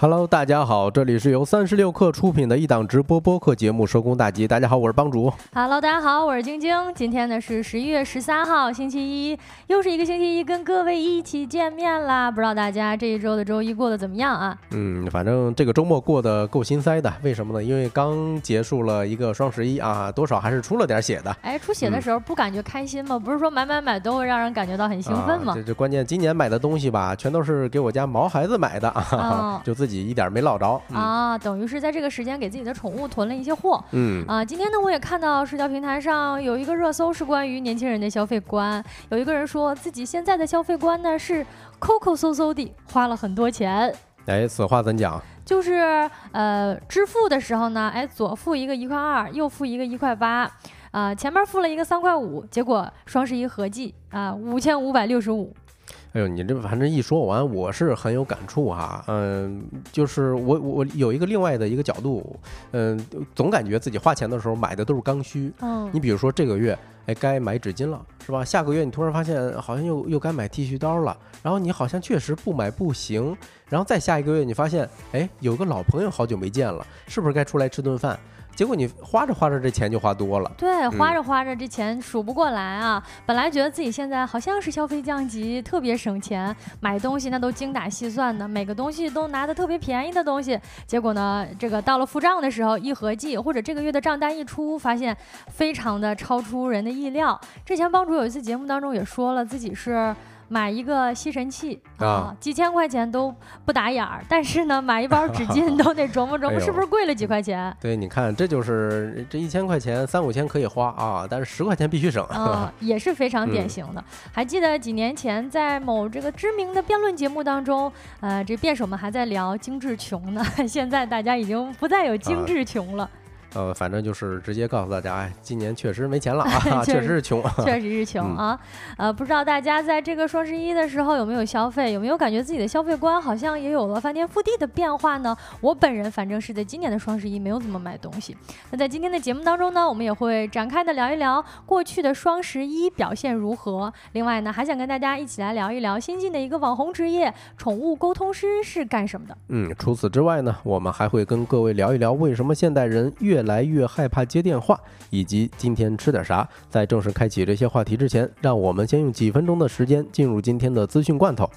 Hello，大家好，这里是由三十六氪出品的一档直播播客节目《收工大吉》。大家好，我是帮主。Hello，大家好，我是晶晶。今天呢是十一月十三号，星期一，又是一个星期一，跟各位一起见面啦。不知道大家这一周的周一过得怎么样啊？嗯，反正这个周末过得够心塞的。为什么呢？因为刚结束了一个双十一啊，多少还是出了点血的。哎，出血的时候不感觉开心吗？不是说买买买都会让人感觉到很兴奋吗？这这关键，今年买的东西吧，全都是给我家毛孩子买的啊，就自己一点没落着。啊，等于是在这个时间给自己的宠物囤了一些货。嗯啊，今天呢，我也看到社交平台上有一个热搜是关于年轻人的消费观。有一个人说自己现在的消费观呢是抠抠搜搜的，花了很多钱。哎，此话怎讲？就是呃，支付的时候呢，哎，左付一个一块二，右付一个一块八，啊，前面付了一个三块五，结果双十一合计啊，五千五百六十五。哎呦，你这反正一说完，我是很有感触哈。嗯，就是我我有一个另外的一个角度，嗯，总感觉自己花钱的时候买的都是刚需。嗯，你比如说这个月，哎，该买纸巾了，是吧？下个月你突然发现好像又又该买剃须刀了，然后你好像确实不买不行。然后再下一个月，你发现，哎，有个老朋友好久没见了，是不是该出来吃顿饭？结果你花着花着这钱就花多了，对，花着花着这钱数不过来啊！本来觉得自己现在好像是消费降级，特别省钱，买东西那都精打细算的，每个东西都拿的特别便宜的东西。结果呢，这个到了付账的时候一合计，或者这个月的账单一出，发现非常的超出人的意料。之前帮主有一次节目当中也说了，自己是。买一个吸尘器啊，几千块钱都不打眼儿，但是呢，买一包纸巾 都得琢磨琢磨，是不是贵了几块钱？对，你看，这就是这一千块钱三五千可以花啊，但是十块钱必须省啊，也是非常典型的。还记得几年前在某这个知名的辩论节目当中，呃，这辩手们还在聊精致穷呢，现在大家已经不再有精致穷了。呃，反正就是直接告诉大家，哎，今年确实没钱了啊，确实是穷，确实是穷啊。呃，不知道大家在这个双十一的时候有没有消费，有没有感觉自己的消费观好像也有了翻天覆地的变化呢？我本人反正是在今年的双十一没有怎么买东西。那在今天的节目当中呢，我们也会展开的聊一聊过去的双十一表现如何。另外呢，还想跟大家一起来聊一聊新进的一个网红职业——宠物沟通师是干什么的？嗯，除此之外呢，我们还会跟各位聊一聊为什么现代人越越来越害怕接电话，以及今天吃点啥。在正式开启这些话题之前，让我们先用几分钟的时间进入今天的资讯罐头。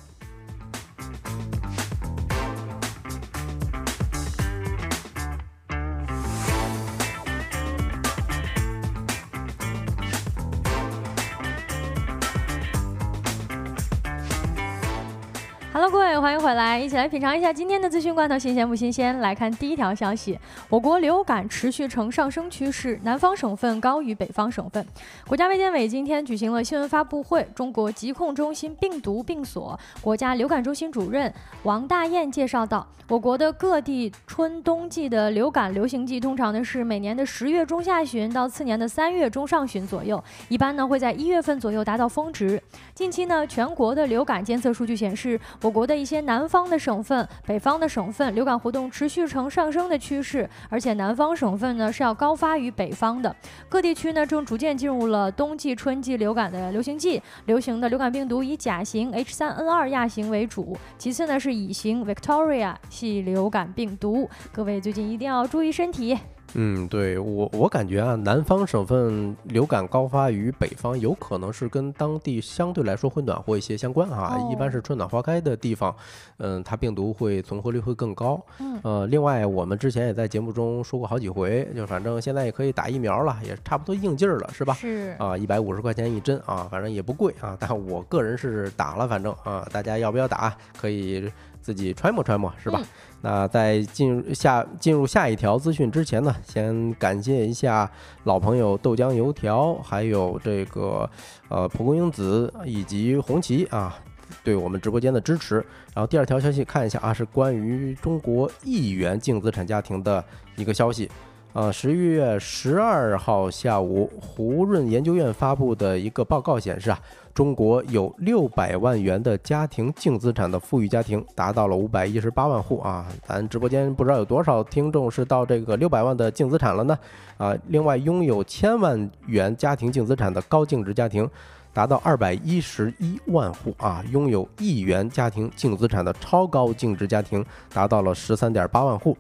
回来，一起来品尝一下今天的资讯罐头新鲜不新鲜？来看第一条消息，我国流感持续呈上升趋势，南方省份高于北方省份。国家卫健委今天举行了新闻发布会，中国疾控中心病毒病所国家流感中心主任王大雁介绍到，我国的各地春冬季的流感流行季通常呢是每年的十月中下旬到次年的三月中上旬左右，一般呢会在一月份左右达到峰值。近期呢，全国的流感监测数据显示。我国的一些南南方的省份、北方的省份流感活动持续呈上升的趋势，而且南方省份呢是要高发于北方的。各地区呢正逐渐进入了冬季、春季流感的流行季，流行的流感病毒以甲型 H3N2 亚型为主，其次呢是乙型 Victoria 系流感病毒。各位最近一定要注意身体。嗯，对我我感觉啊，南方省份流感高发于北方，有可能是跟当地相对来说会暖和一些相关哈。一般是春暖花开的地方，嗯，它病毒会存活率会更高。嗯，呃，另外我们之前也在节目中说过好几回，就反正现在也可以打疫苗了，也差不多应劲儿了，是吧？是啊，一百五十块钱一针啊，反正也不贵啊。但我个人是打了，反正啊，大家要不要打，可以自己揣摩揣摩，是吧？那在进入下进入下一条资讯之前呢，先感谢一下老朋友豆浆油条，还有这个呃蒲公英子以及红旗啊，对我们直播间的支持。然后第二条消息看一下啊，是关于中国亿元净资产家庭的一个消息。呃，十一月十二号下午，胡润研究院发布的一个报告显示啊。中国有六百万元的家庭净资产的富裕家庭达到了五百一十八万户啊！咱直播间不知道有多少听众是到这个六百万的净资产了呢？啊，另外拥有千万元家庭净资产的高净值家庭达到二百一十一万户啊，拥有亿元家庭净资产的超高净值家庭达到了十三点八万户。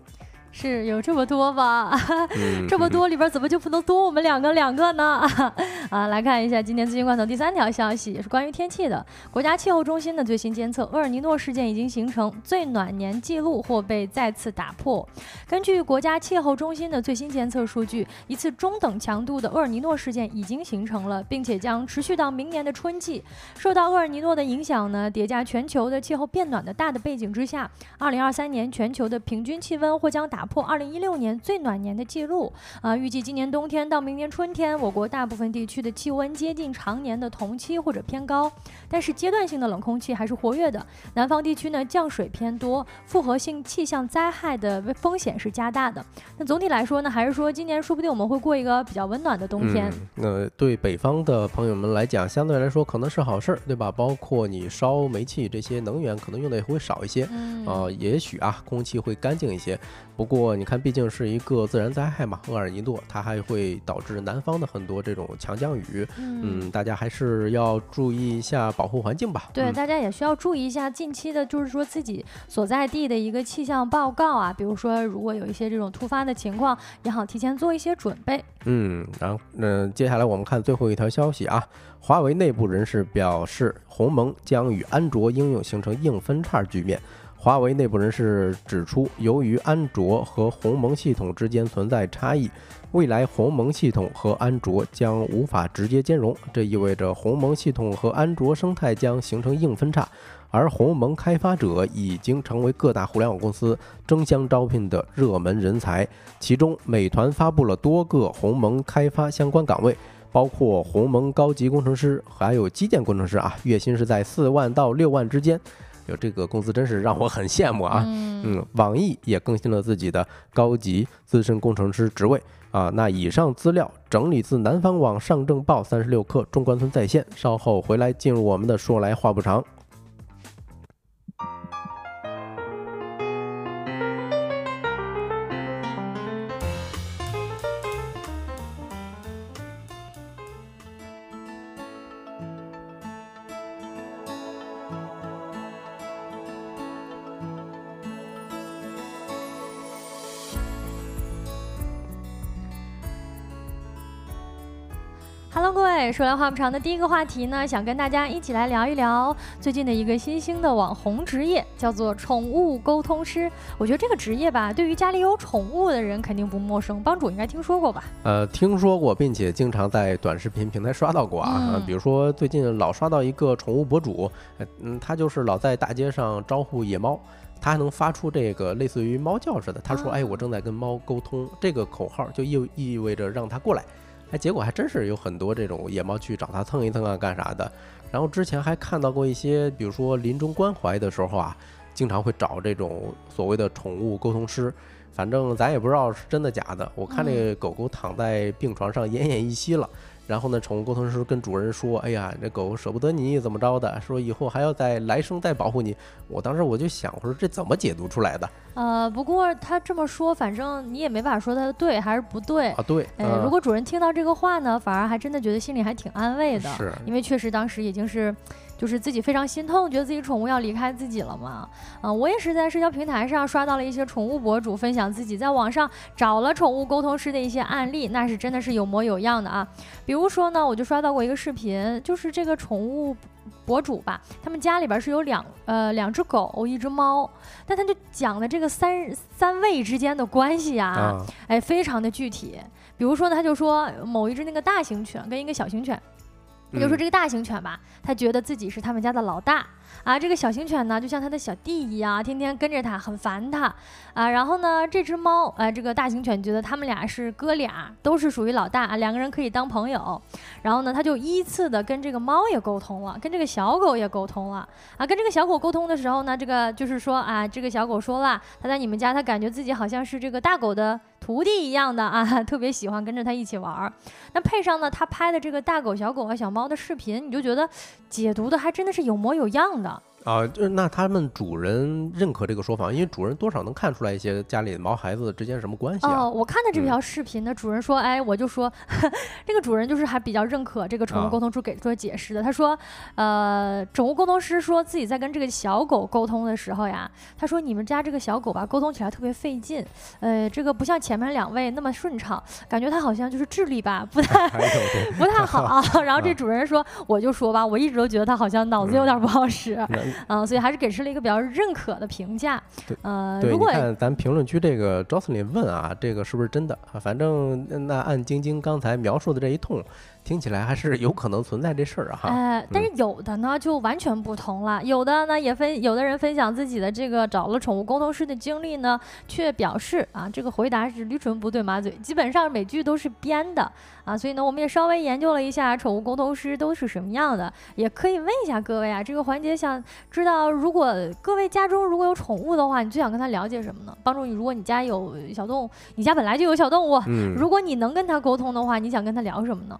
是有这么多吧？这么多里边怎么就不能多我们两个两个呢？啊，来看一下今天资讯罐头第三条消息，也是关于天气的。国家气候中心的最新监测，厄尔尼诺事件已经形成最暖年记录或被再次打破。根据国家气候中心的最新监测数据，一次中等强度的厄尔尼诺事件已经形成了，并且将持续到明年的春季。受到厄尔尼诺的影响呢，叠加全球的气候变暖的大的背景之下，二零二三年全球的平均气温或将打。打破二零一六年最暖年的记录啊！预计今年冬天到明年春天，我国大部分地区的气温接近常年的同期或者偏高，但是阶段性的冷空气还是活跃的。南方地区呢降水偏多，复合性气象灾害的风险是加大的。那总体来说呢，还是说今年说不定我们会过一个比较温暖的冬天。那对北方的朋友们来讲，相对来说可能是好事儿，对吧？包括你烧煤气这些能源，可能用的也会少一些啊，也许啊，空气会干净一些。不过你看，毕竟是一个自然灾害嘛，厄尔尼诺它还会导致南方的很多这种强降雨，嗯，大家还是要注意一下保护环境吧。对，大家也需要注意一下近期的，就是说自己所在地的一个气象报告啊，比如说如果有一些这种突发的情况，也好提前做一些准备。嗯，然后嗯，接下来我们看最后一条消息啊，华为内部人士表示，鸿蒙将与安卓应用形成硬分叉局面。华为内部人士指出，由于安卓和鸿蒙系统之间存在差异，未来鸿蒙系统和安卓将无法直接兼容。这意味着鸿蒙系统和安卓生态将形成硬分叉，而鸿蒙开发者已经成为各大互联网公司争相招聘的热门人才。其中，美团发布了多个鸿蒙开发相关岗位，包括鸿蒙高级工程师，还有基建工程师啊，月薪是在四万到六万之间。有这个公司真是让我很羡慕啊！嗯，网易也更新了自己的高级资深工程师职位啊。那以上资料整理自南方网上证报三十六氪中关村在线，稍后回来进入我们的说来话不长。Hello，各位，说来话不长的第一个话题呢，想跟大家一起来聊一聊最近的一个新兴的网红职业，叫做宠物沟通师。我觉得这个职业吧，对于家里有宠物的人肯定不陌生，帮主应该听说过吧？呃，听说过，并且经常在短视频平台刷到过啊。嗯比如说最近老刷到一个宠物博主，嗯，他就是老在大街上招呼野猫，他还能发出这个类似于猫叫似的。他说：“哎，我正在跟猫沟通。”这个口号就意意味着让他过来。哎，结果还真是有很多这种野猫去找他蹭一蹭啊，干啥的。然后之前还看到过一些，比如说临终关怀的时候啊，经常会找这种所谓的宠物沟通师。反正咱也不知道是真的假的。我看那个狗狗躺在病床上奄奄一息了。然后呢，宠物沟通师跟主人说：“哎呀，这狗舍不得你，怎么着的？说以后还要再来生再保护你。”我当时我就想，我说这怎么解读出来的？呃，不过他这么说，反正你也没法说他的对还是不对啊。对，哎，如果主人听到这个话呢，反而还真的觉得心里还挺安慰的，是因为确实当时已经是。就是自己非常心痛，觉得自己宠物要离开自己了嘛。嗯，我也是在社交平台上刷到了一些宠物博主分享自己在网上找了宠物沟通师的一些案例，那是真的是有模有样的啊。比如说呢，我就刷到过一个视频，就是这个宠物博主吧，他们家里边是有两呃两只狗，一只猫，但他就讲的这个三三位之间的关系啊，哎，非常的具体。比如说呢，他就说某一只那个大型犬跟一个小型犬。比如说这个大型犬吧，它觉得自己是他们家的老大。啊，这个小型犬呢，就像它的小弟一样，天天跟着它，很烦它。啊，然后呢，这只猫，啊，这个大型犬觉得他们俩是哥俩，都是属于老大啊，两个人可以当朋友。然后呢，它就依次的跟这个猫也沟通了，跟这个小狗也沟通了。啊，跟这个小狗沟通的时候呢，这个就是说啊，这个小狗说了，它在你们家，它感觉自己好像是这个大狗的徒弟一样的啊，特别喜欢跟着他一起玩儿。那配上呢，他拍的这个大狗、小狗啊、小猫的视频，你就觉得解读的还真的是有模有样的。啊，就是那他们主人认可这个说法，因为主人多少能看出来一些家里毛孩子之间什么关系啊。哦，我看的这条视频呢，主人说，哎，我就说，这个主人就是还比较认可这个宠物沟通师给出的解释的。他说，呃，宠物沟通师说自己在跟这个小狗沟通的时候呀，他说你们家这个小狗吧，沟通起来特别费劲，呃，这个不像前面两位那么顺畅，感觉它好像就是智力吧不太不太好。然后这主人说，我就说吧，我一直都觉得它好像脑子有点不好使。嗯，所以还是给出了一个比较认可的评价。呃，如果看咱评论区这个 Jocelyn 问啊，这个是不是真的啊？反正那按晶晶刚才描述的这一通。听起来还是有可能存在这事儿哈，哎，但是有的呢就完全不同了。有的呢也分，有的人分享自己的这个找了宠物沟通师的经历呢，却表示啊，这个回答是驴唇不对马嘴，基本上每句都是编的啊。所以呢，我们也稍微研究了一下宠物沟通师都是什么样的，也可以问一下各位啊，这个环节想知道，如果各位家中如果有宠物的话，你最想跟他了解什么呢？帮助你，如果你家有小动物，你家本来就有小动物，嗯，如果你能跟他沟通的话，你想跟他聊什么呢？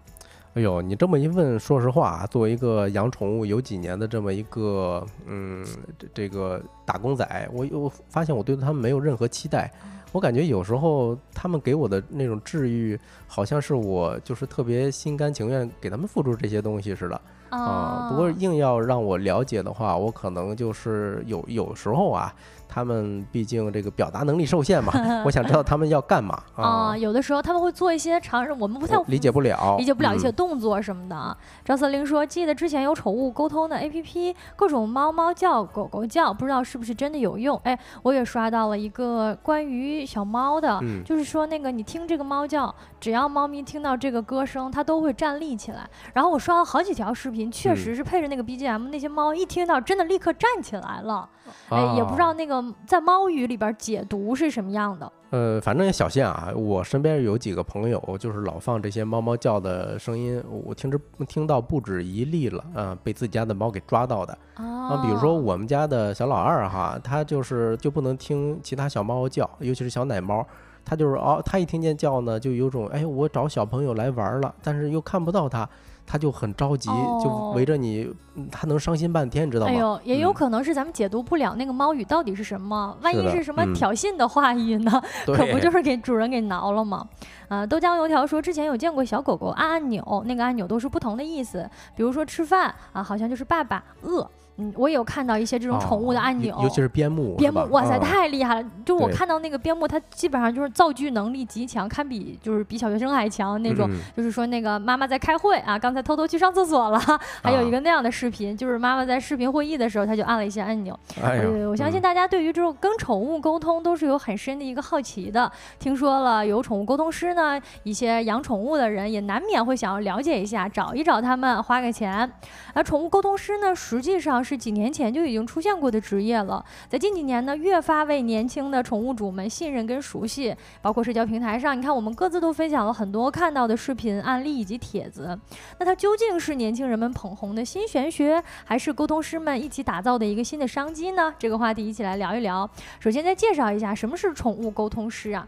哎呦，你这么一问，说实话，作为一个养宠物有几年的这么一个，嗯，这这个打工仔，我我发现我对他们没有任何期待。我感觉有时候他们给我的那种治愈，好像是我就是特别心甘情愿给他们付出这些东西似的啊。不过硬要让我了解的话，我可能就是有有时候啊。他们毕竟这个表达能力受限嘛，我想知道他们要干嘛啊？有的时候他们会做一些常人我们不太理解不了、理解不了一些动作什么的。赵瑟琳说：“记得之前有宠物沟通的 APP，各种猫猫叫、狗狗叫，不知道是不是真的有用？”哎，我也刷到了一个关于小猫的，就是说那个你听这个猫叫，只要猫咪听到这个歌声，它都会站立起来。然后我刷了好几条视频，确实是配着那个 BGM，那些猫一听到真的立刻站起来了。哎，也不知道那个在猫语里边解读是什么样的。呃，反正也小心啊。我身边有几个朋友，就是老放这些猫猫叫的声音，我听着听到不止一例了。嗯，被自己家的猫给抓到的。啊，比如说我们家的小老二哈，他就是就不能听其他小猫叫，尤其是小奶猫，他就是哦，他一听见叫呢，就有种哎，我找小朋友来玩了，但是又看不到他。他就很着急，就围着你，他能伤心半天，知道吗？哎呦，也有可能是咱们解读不了那个猫语到底是什么，万一是什么挑衅的话语呢？可不就是给主人给挠了吗？啊，豆浆油条说之前有见过小狗狗按按钮，那个按钮都是不同的意思，比如说吃饭啊，好像就是爸爸饿。嗯，我也有看到一些这种宠物的按钮，尤其是边牧。边牧，哇塞，太厉害了！就我看到那个边牧，它基本上就是造句能力极强，堪比就是比小学生还强那种。就是说那个妈妈在开会啊，刚才偷偷去上厕所了。还有一个那样的视频，就是妈妈在视频会议的时候，他就按了一些按钮。哎我相信大家对于这种跟宠物沟通都是有很深的一个好奇的。听说了有宠物沟通师呢，一些养宠物的人也难免会想要了解一下，找一找他们，花个钱。而宠物沟通师呢，实际上。是是几年前就已经出现过的职业了，在近几年呢，越发为年轻的宠物主们信任跟熟悉。包括社交平台上，你看我们各自都分享了很多看到的视频案例以及帖子。那它究竟是年轻人们捧红的新玄学，还是沟通师们一起打造的一个新的商机呢？这个话题一起来聊一聊。首先再介绍一下什么是宠物沟通师啊？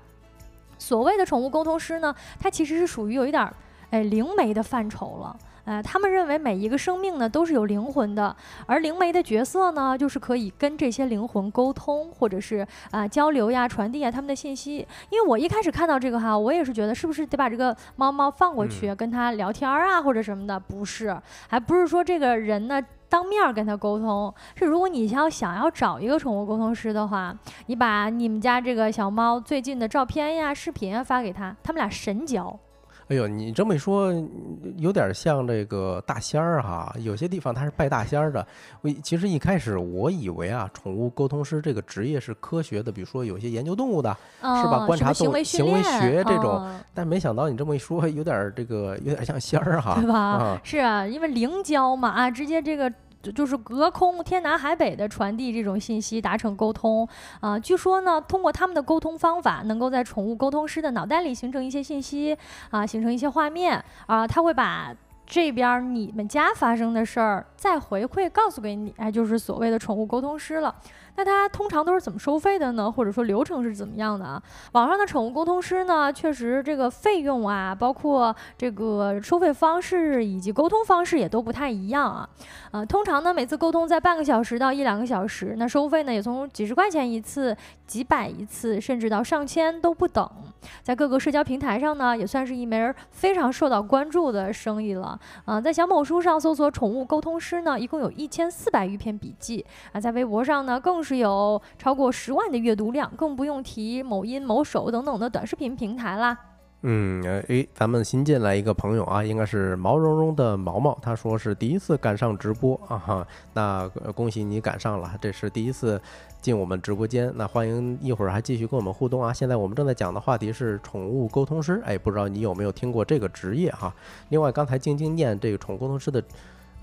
所谓的宠物沟通师呢，它其实是属于有一点儿哎灵媒的范畴了。呃，他们认为每一个生命呢都是有灵魂的，而灵媒的角色呢，就是可以跟这些灵魂沟通，或者是啊交流呀、传递啊他们的信息。因为我一开始看到这个哈，我也是觉得是不是得把这个猫猫放过去跟他聊天啊，或者什么的？不是，还不是说这个人呢当面跟他沟通，是如果你要想要找一个宠物沟通师的话，你把你们家这个小猫最近的照片呀、视频啊发给他，他们俩神交。哎呦，你这么一说，有点像这个大仙儿哈。有些地方他是拜大仙儿的。我其实一开始我以为啊，宠物沟通师这个职业是科学的，比如说有些研究动物的，是吧？观察动物行为学这种。但没想到你这么一说，有点这个，有点像仙儿哈，对吧？是啊，因为灵交嘛啊，直接这个。就是隔空天南海北的传递这种信息，达成沟通啊。据说呢，通过他们的沟通方法，能够在宠物沟通师的脑袋里形成一些信息啊，形成一些画面啊。他会把这边你们家发生的事儿再回馈告诉给你，哎，就是所谓的宠物沟通师了。那它通常都是怎么收费的呢？或者说流程是怎么样的啊？网上的宠物沟通师呢，确实这个费用啊，包括这个收费方式以及沟通方式也都不太一样啊。呃，通常呢，每次沟通在半个小时到一两个小时，那收费呢也从几十块钱一次、几百一次，甚至到上千都不等。在各个社交平台上呢，也算是一门非常受到关注的生意了。啊，在小某书上搜索“宠物沟通师”呢，一共有一千四百余篇笔记啊，在微博上呢，更是有超过十万的阅读量，更不用提某音、某手等等的短视频平台啦。嗯，诶，咱们新进来一个朋友啊，应该是毛茸茸的毛毛，他说是第一次赶上直播啊哈，那恭喜你赶上了，这是第一次进我们直播间，那欢迎一会儿还继续跟我们互动啊。现在我们正在讲的话题是宠物沟通师，哎，不知道你有没有听过这个职业哈？另外，刚才晶晶念这个宠物沟通师的。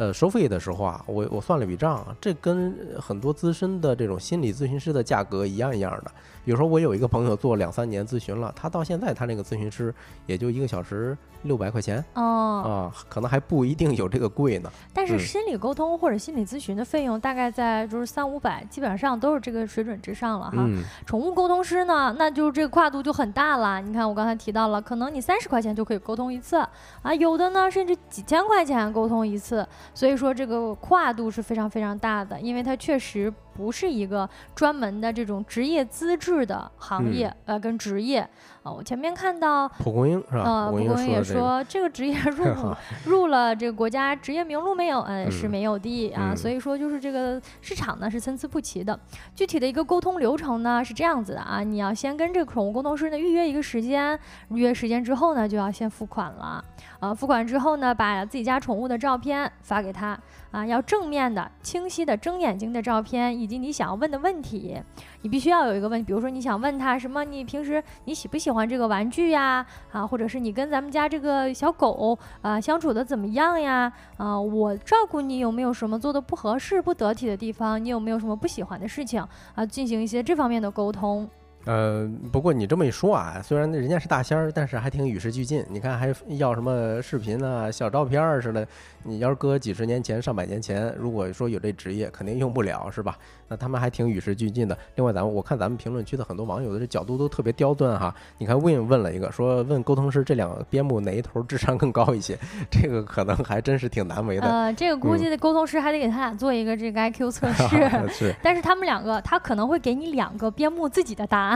呃，收费的时候啊，我我算了笔账，这跟很多资深的这种心理咨询师的价格一样一样的。比如说，我有一个朋友做两三年咨询了，他到现在他那个咨询师也就一个小时。六百块钱哦，啊，可能还不一定有这个贵呢。但是心理沟通或者心理咨询的费用大概在就是三五百，基本上都是这个水准之上了哈。宠物沟通师呢，那就是这个跨度就很大了。你看我刚才提到了，可能你三十块钱就可以沟通一次啊，有的呢甚至几千块钱沟通一次。所以说这个跨度是非常非常大的，因为它确实不是一个专门的这种职业资质的行业呃跟职业。啊，我前面看到蒲公英是吧？呃，蒲公英也说这个职业 入入了这个国家职业名录没有？嗯，是没有的啊。所以说就是这个市场呢是参差不齐的。具体的一个沟通流程呢是这样子的啊，你要先跟这个宠物沟通师呢预约一个时间，预约时间之后呢就要先付款了。啊，付款之后呢，把自己家宠物的照片发给他啊，要正面的、清晰的、睁眼睛的照片，以及你想要问的问题。你必须要有一个问题，比如说你想问他什么？你平时你喜不喜欢这个玩具呀？啊，或者是你跟咱们家这个小狗啊相处的怎么样呀？啊，我照顾你有没有什么做的不合适、不得体的地方？你有没有什么不喜欢的事情啊？进行一些这方面的沟通。呃，不过你这么一说啊，虽然人家是大仙儿，但是还挺与时俱进。你看，还要什么视频啊、小照片儿似的。你要是搁几十年前、上百年前，如果说有这职业，肯定用不了，是吧？那他们还挺与时俱进的。另外，咱们我看咱们评论区的很多网友的这角度都特别刁钻哈。你看 Win 问了一个，说问沟通师这两个边牧哪一头智商更高一些？这个可能还真是挺难为的。呃，这个估计沟通师还得给他俩做一个这个 IQ 测试。是。但是他们两个，他可能会给你两个边牧自己的答案，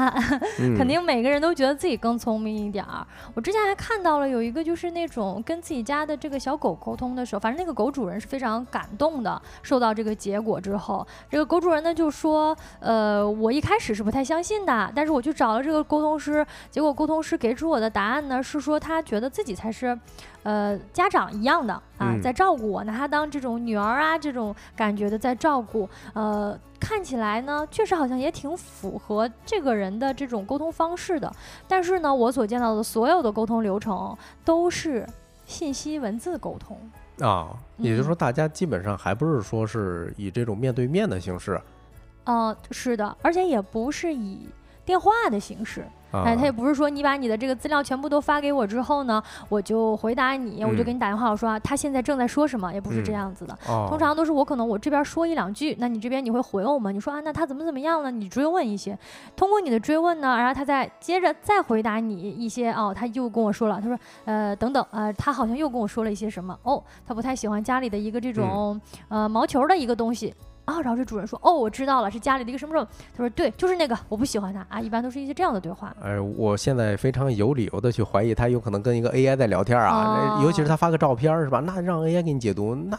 肯定每个人都觉得自己更聪明一点儿。我之前还看到了有一个，就是那种跟自己家的这个小狗沟通的时候，反正那个狗主人是非常感动的。受到这个结果之后，这个狗主人呢就说。呃，我一开始是不太相信的，但是我去找了这个沟通师，结果沟通师给出我的答案呢是说他觉得自己才是，呃，家长一样的啊，在照顾我，拿他当这种女儿啊，这种感觉的在照顾。呃，看起来呢，确实好像也挺符合这个人的这种沟通方式的。但是呢，我所见到的所有的沟通流程都是信息文字沟通啊，也就是说，大家基本上还不是说是以这种面对面的形式。嗯，是的，而且也不是以电话的形式。哎，他也不是说你把你的这个资料全部都发给我之后呢，我就回答你，我就给你打电话，我说啊他现在正在说什么，也不是这样子的。通常都是我可能我这边说一两句，那你这边你会回我吗？你说啊，那他怎么怎么样了？你追问一些，通过你的追问呢，然后他再接着再回答你一些哦，他又跟我说了，他说呃等等呃，他好像又跟我说了一些什么哦，他不太喜欢家里的一个这种呃毛球的一个东西。啊，然后这主人说：“哦，我知道了，是家里的一个什么什么。”他说：“对，就是那个，我不喜欢他啊。”一般都是一些这样的对话。哎，我现在非常有理由的去怀疑他有可能跟一个 AI 在聊天啊，尤其是他发个照片是吧？那让 AI 给你解读那。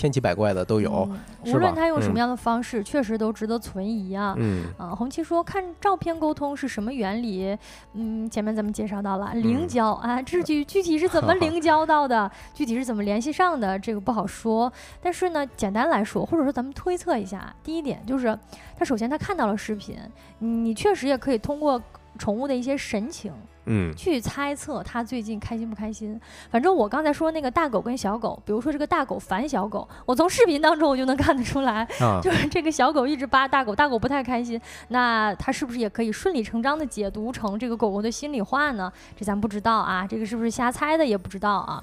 千奇百怪的都有，无论他用什么样的方式，确实都值得存疑啊。嗯，啊，红旗说看照片沟通是什么原理？嗯，前面咱们介绍到了灵交啊，这具具体是怎么 灵交到的？具体是怎么联系上的？这个不好说。但是呢，简单来说，或者说咱们推测一下，第一点就是他首先他看到了视频，你确实也可以通过宠物的一些神情。嗯，去猜测他最近开心不开心。反正我刚才说那个大狗跟小狗，比如说这个大狗烦小狗，我从视频当中我就能看得出来，就是这个小狗一直扒大狗，大狗不太开心。那它是不是也可以顺理成章的解读成这个狗狗的心里话呢？这咱不知道啊，这个是不是瞎猜的也不知道啊。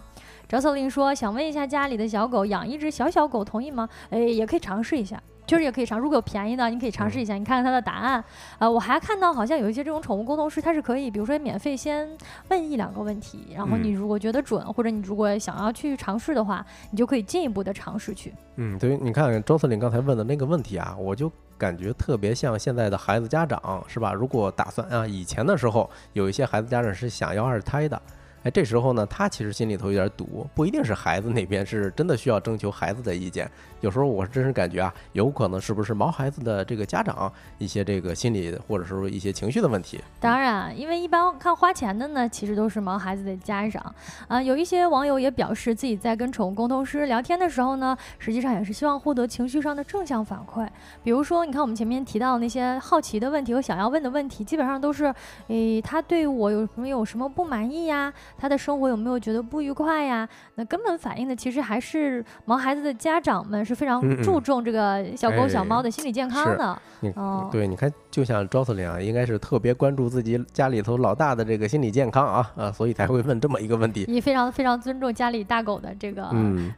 赵司令说想问一下家里的小狗养一只小小狗同意吗？哎，也可以尝试一下。确实也可以尝，如果有便宜的，你可以尝试一下，你看看它的答案。呃，我还看到好像有一些这种宠物沟通师，它是可以，比如说免费先问一两个问题，然后你如果觉得准，或者你如果想要去尝试的话，你就可以进一步的尝试去。嗯，对，你看周司令刚才问的那个问题啊，我就感觉特别像现在的孩子家长，是吧？如果打算啊，以前的时候有一些孩子家长是想要二胎的。这时候呢，他其实心里头有点堵，不一定是孩子那边是真的需要征求孩子的意见。有时候我真是感觉啊，有可能是不是毛孩子的这个家长一些这个心理或者说一些情绪的问题。当然，因为一般看花钱的呢，其实都是毛孩子的家长啊。有一些网友也表示，自己在跟宠物沟通师聊天的时候呢，实际上也是希望获得情绪上的正向反馈。比如说，你看我们前面提到那些好奇的问题和想要问的问题，基本上都是，诶，他对我有没有什么不满意呀？他的生活有没有觉得不愉快呀？那根本反映的其实还是毛孩子的家长们是非常注重这个小狗小猫的心理健康的。嗯，对，你看，就像赵司令啊，应该是特别关注自己家里头老大的这个心理健康啊啊，所以才会问这么一个问题。你非常非常尊重家里大狗的这个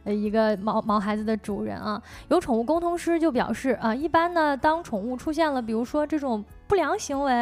呃一个毛毛孩子的主人啊。有宠物沟通师就表示啊，一般呢，当宠物出现了，比如说这种。不良行为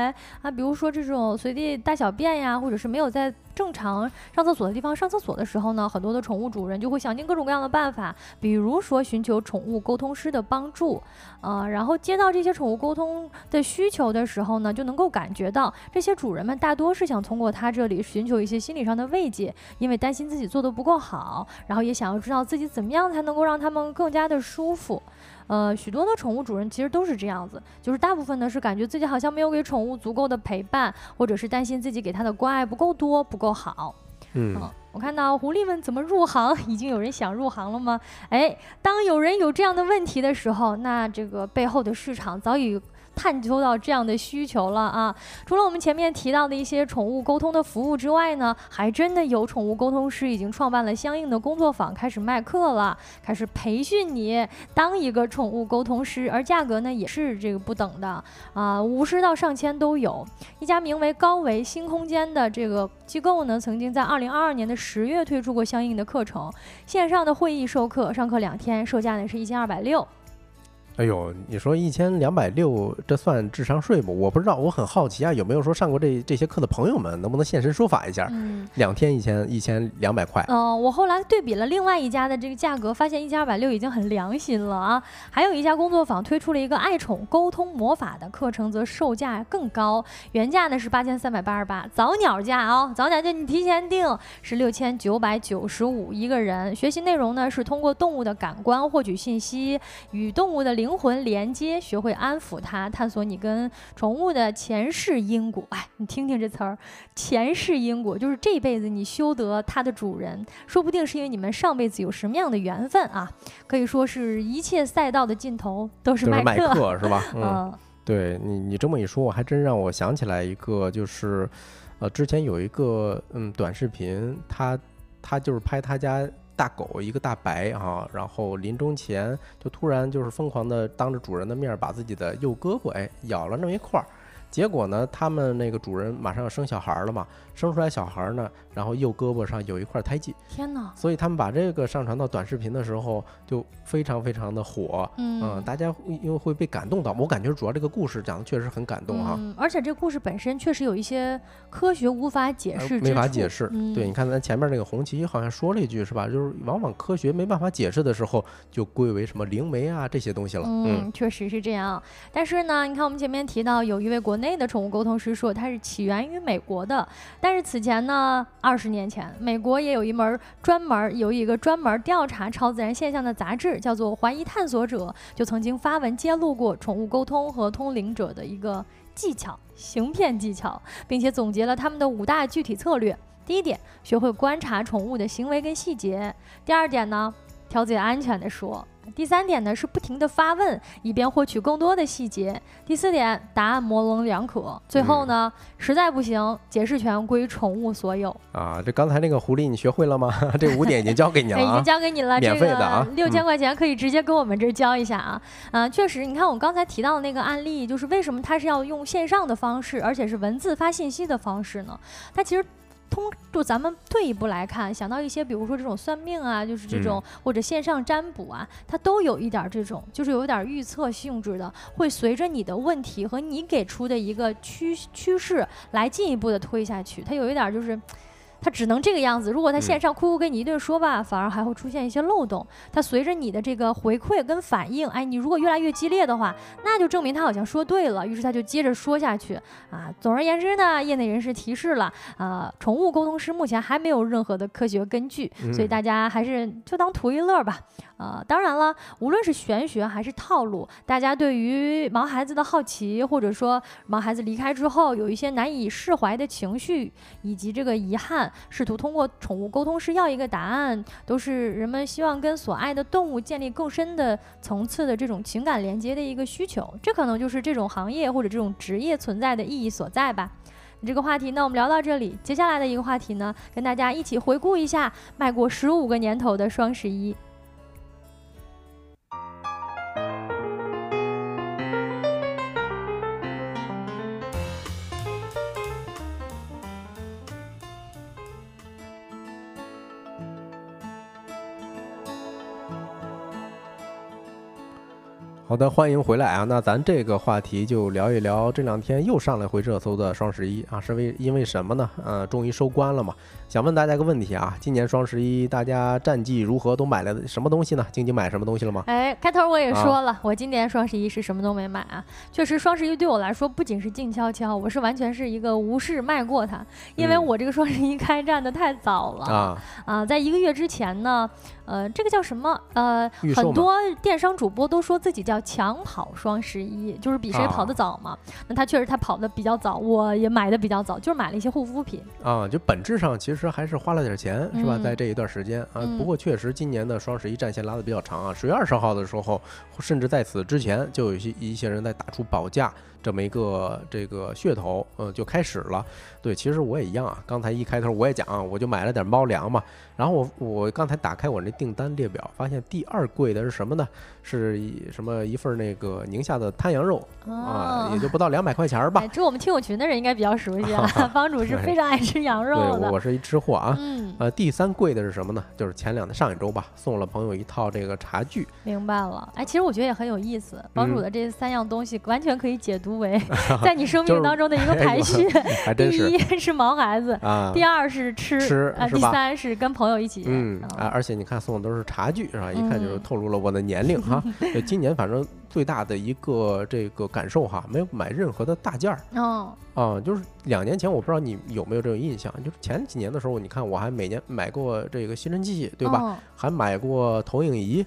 啊，比如说这种随地大小便呀，或者是没有在正常上厕所的地方上厕所的时候呢，很多的宠物主人就会想尽各种各样的办法，比如说寻求宠物沟通师的帮助，呃，然后接到这些宠物沟通的需求的时候呢，就能够感觉到这些主人们大多是想通过他这里寻求一些心理上的慰藉，因为担心自己做的不够好，然后也想要知道自己怎么样才能够让他们更加的舒服。呃，许多的宠物主人其实都是这样子，就是大部分呢是感觉自己好像没有给宠物足够的陪伴，或者是担心自己给它的关爱不够多、不够好。嗯，我看到狐狸们怎么入行，已经有人想入行了吗？哎，当有人有这样的问题的时候，那这个背后的市场早已。探究到这样的需求了啊！除了我们前面提到的一些宠物沟通的服务之外呢，还真的有宠物沟通师已经创办了相应的工作坊，开始卖课了，开始培训你当一个宠物沟通师，而价格呢也是这个不等的啊，五十到上千都有。一家名为高维新空间的这个机构呢，曾经在二零二二年的十月推出过相应的课程，线上的会议授课，上课两天，售价呢是一千二百六。哎呦，你说一千两百六，这算智商税不？我不知道，我很好奇啊，有没有说上过这这些课的朋友们，能不能现身说法一下？嗯，两天一千一千两百块。嗯，我后来对比了另外一家的这个价格，发现一千二百六已经很良心了啊。还有一家工作坊推出了一个爱宠沟通魔法的课程，则售价更高，原价呢是八千三百八十八，早鸟价啊，早鸟价你提前定是六千九百九十五一个人。学习内容呢是通过动物的感官获取信息，与动物的灵。灵魂连接，学会安抚它，探索你跟宠物的前世因果。哎，你听听这词儿，前世因果就是这辈子你修得它的主人，说不定是因为你们上辈子有什么样的缘分啊！可以说是一切赛道的尽头都是麦克，是吧？嗯，对你，你这么一说，我还真让我想起来一个，就是，呃，之前有一个嗯短视频，他他就是拍他家。大狗一个大白啊，然后临终前就突然就是疯狂的当着主人的面把自己的右胳膊哎咬了那么一块儿。结果呢，他们那个主人马上要生小孩了嘛，生出来小孩呢，然后右胳膊上有一块胎记。天哪！所以他们把这个上传到短视频的时候，就非常非常的火。嗯，大家因为会被感动到，我感觉主要这个故事讲的确实很感动哈。嗯，而且这个故事本身确实有一些科学无法解释没法解释。对，你看咱前面那个红旗好像说了一句是吧？就是往往科学没办法解释的时候，就归为什么灵媒啊这些东西了。嗯，确实是这样。但是呢，你看我们前面提到有一位国。内的宠物沟通师说，它是起源于美国的，但是此前呢，二十年前，美国也有一门专门有一个专门调查超自然现象的杂志，叫做《怀疑探索者》，就曾经发文揭露过宠物沟通和通灵者的一个技巧、行骗技巧，并且总结了他们的五大具体策略。第一点，学会观察宠物的行为跟细节；第二点呢，挑最安全的说。第三点呢是不停的发问，以便获取更多的细节。第四点，答案模棱两可。最后呢，实在不行，解释权归宠物所有。啊，这刚才那个狐狸你学会了吗？这五点已经交给你了，已经交给你了，免费的啊，六千块钱可以直接跟我们这儿交一下啊。啊，确实，你看我刚才提到的那个案例，就是为什么他是要用线上的方式，而且是文字发信息的方式呢？它其实。通就咱们退一步来看，想到一些，比如说这种算命啊，就是这种或者线上占卜啊，它都有一点这种，就是有点预测性质的，会随着你的问题和你给出的一个趋趋势来进一步的推下去。它有一点就是。它只能这个样子。如果他线上哭哭跟你一顿说吧，反而还会出现一些漏洞。它随着你的这个回馈跟反应，哎，你如果越来越激烈的话，那就证明他好像说对了。于是他就接着说下去啊。总而言之呢，业内人士提示了啊，宠物沟通师目前还没有任何的科学根据，所以大家还是就当图一乐吧。啊，当然了，无论是玄学还是套路，大家对于毛孩子的好奇，或者说毛孩子离开之后有一些难以释怀的情绪，以及这个遗憾，试图通过宠物沟通师要一个答案，都是人们希望跟所爱的动物建立更深的层次的这种情感连接的一个需求。这可能就是这种行业或者这种职业存在的意义所在吧。这个话题呢，我们聊到这里，接下来的一个话题呢，跟大家一起回顾一下迈过十五个年头的双十一。好的，欢迎回来啊！那咱这个话题就聊一聊这两天又上来回热搜的双十一啊，是为因为什么呢？呃，终于收官了嘛。想问大家个问题啊，今年双十一大家战绩如何？都买了什么东西呢？晶晶买什么东西了吗？哎，开头我也说了，我今年双十一是什么都没买啊。确实，双十一对我来说不仅是静悄悄，我是完全是一个无视迈过它，因为我这个双十一开战的太早了啊啊，在一个月之前呢。呃，这个叫什么？呃，很多电商主播都说自己叫抢跑双十一，就是比谁跑得早嘛。那他确实他跑得比较早，我也买的比较早，就是买了一些护肤品。啊，就本质上其实还是花了点钱，是吧？在这一段时间啊，不过确实今年的双十一战线拉的比较长啊。十月二十号的时候，甚至在此之前就有一些一些人在打出保价。这么一个这个噱头，嗯，就开始了。对，其实我也一样啊。刚才一开头我也讲，我就买了点猫粮嘛。然后我我刚才打开我那订单列表，发现第二贵的是什么呢？是一什么一份那个宁夏的滩羊肉啊，也就不到两百块钱吧。这我们听友群的人应该比较熟悉啊。帮主是非常爱吃羊肉的，我是一吃货啊。嗯。呃，第三贵的是什么呢？就是前两天上一周吧，送了朋友一套这个茶具。明白了。哎，其实我觉得也很有意思。帮主的这三样东西完全可以解读。为在你生命当中的一个 排序，第一是毛孩子啊，第二是吃啊，第三是跟朋友一起。嗯啊，而且你看送的都是茶具是吧？一看就是透露了我的年龄哈。今年反正最大的一个这个感受哈，没有买任何的大件儿哦啊，就是两年前我不知道你有没有这种印象，就是前几年的时候，你看我还每年买过这个吸尘器对吧？还买过投影仪，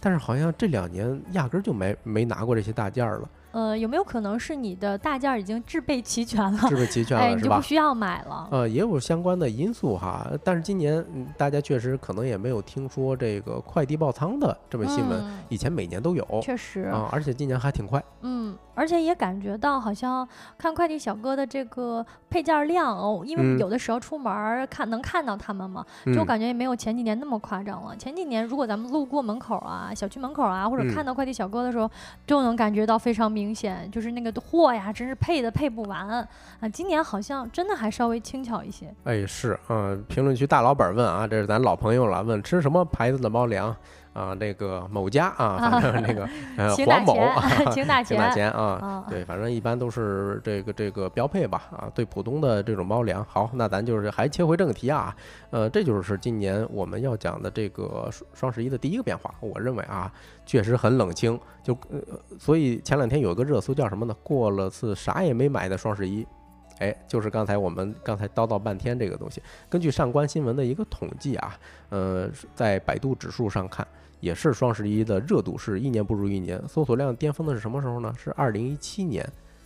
但是好像这两年压根儿就没没拿过这些大件儿了。呃，有没有可能是你的大件儿已经制备齐全了？制备齐全了？你就不需要买了。呃，也有相关的因素哈。但是今年大家确实可能也没有听说这个快递爆仓的这么新闻，以前每年都有。确实啊，而且今年还挺快。嗯，而且也感觉到好像看快递小哥的这个配件量哦，因为有的时候出门看能看到他们嘛，就感觉也没有前几年那么夸张了。前几年如果咱们路过门口啊、小区门口啊，或者看到快递小哥的时候，就能感觉到非常明。明显就是那个货呀，真是配的配不完啊！今年好像真的还稍微轻巧一些。哎，是，啊，评论区大老板问啊，这是咱老朋友了，问吃什么牌子的猫粮。啊，那个某家啊，反正那个呃 黄某，请打钱，请打钱啊！对，反正一般都是这个这个标配吧啊。对普通的这种猫粮，好，那咱就是还切回正题啊。呃，这就是今年我们要讲的这个双十一的第一个变化。我认为啊，确实很冷清，就呃，所以前两天有一个热搜叫什么呢？过了次啥也没买的双十一。哎，就是刚才我们刚才叨叨半天这个东西。根据上官新闻的一个统计啊，呃，在百度指数上看。也是双十一的热度是一年不如一年，搜索量巅峰的是什么时候呢？是二零一七年。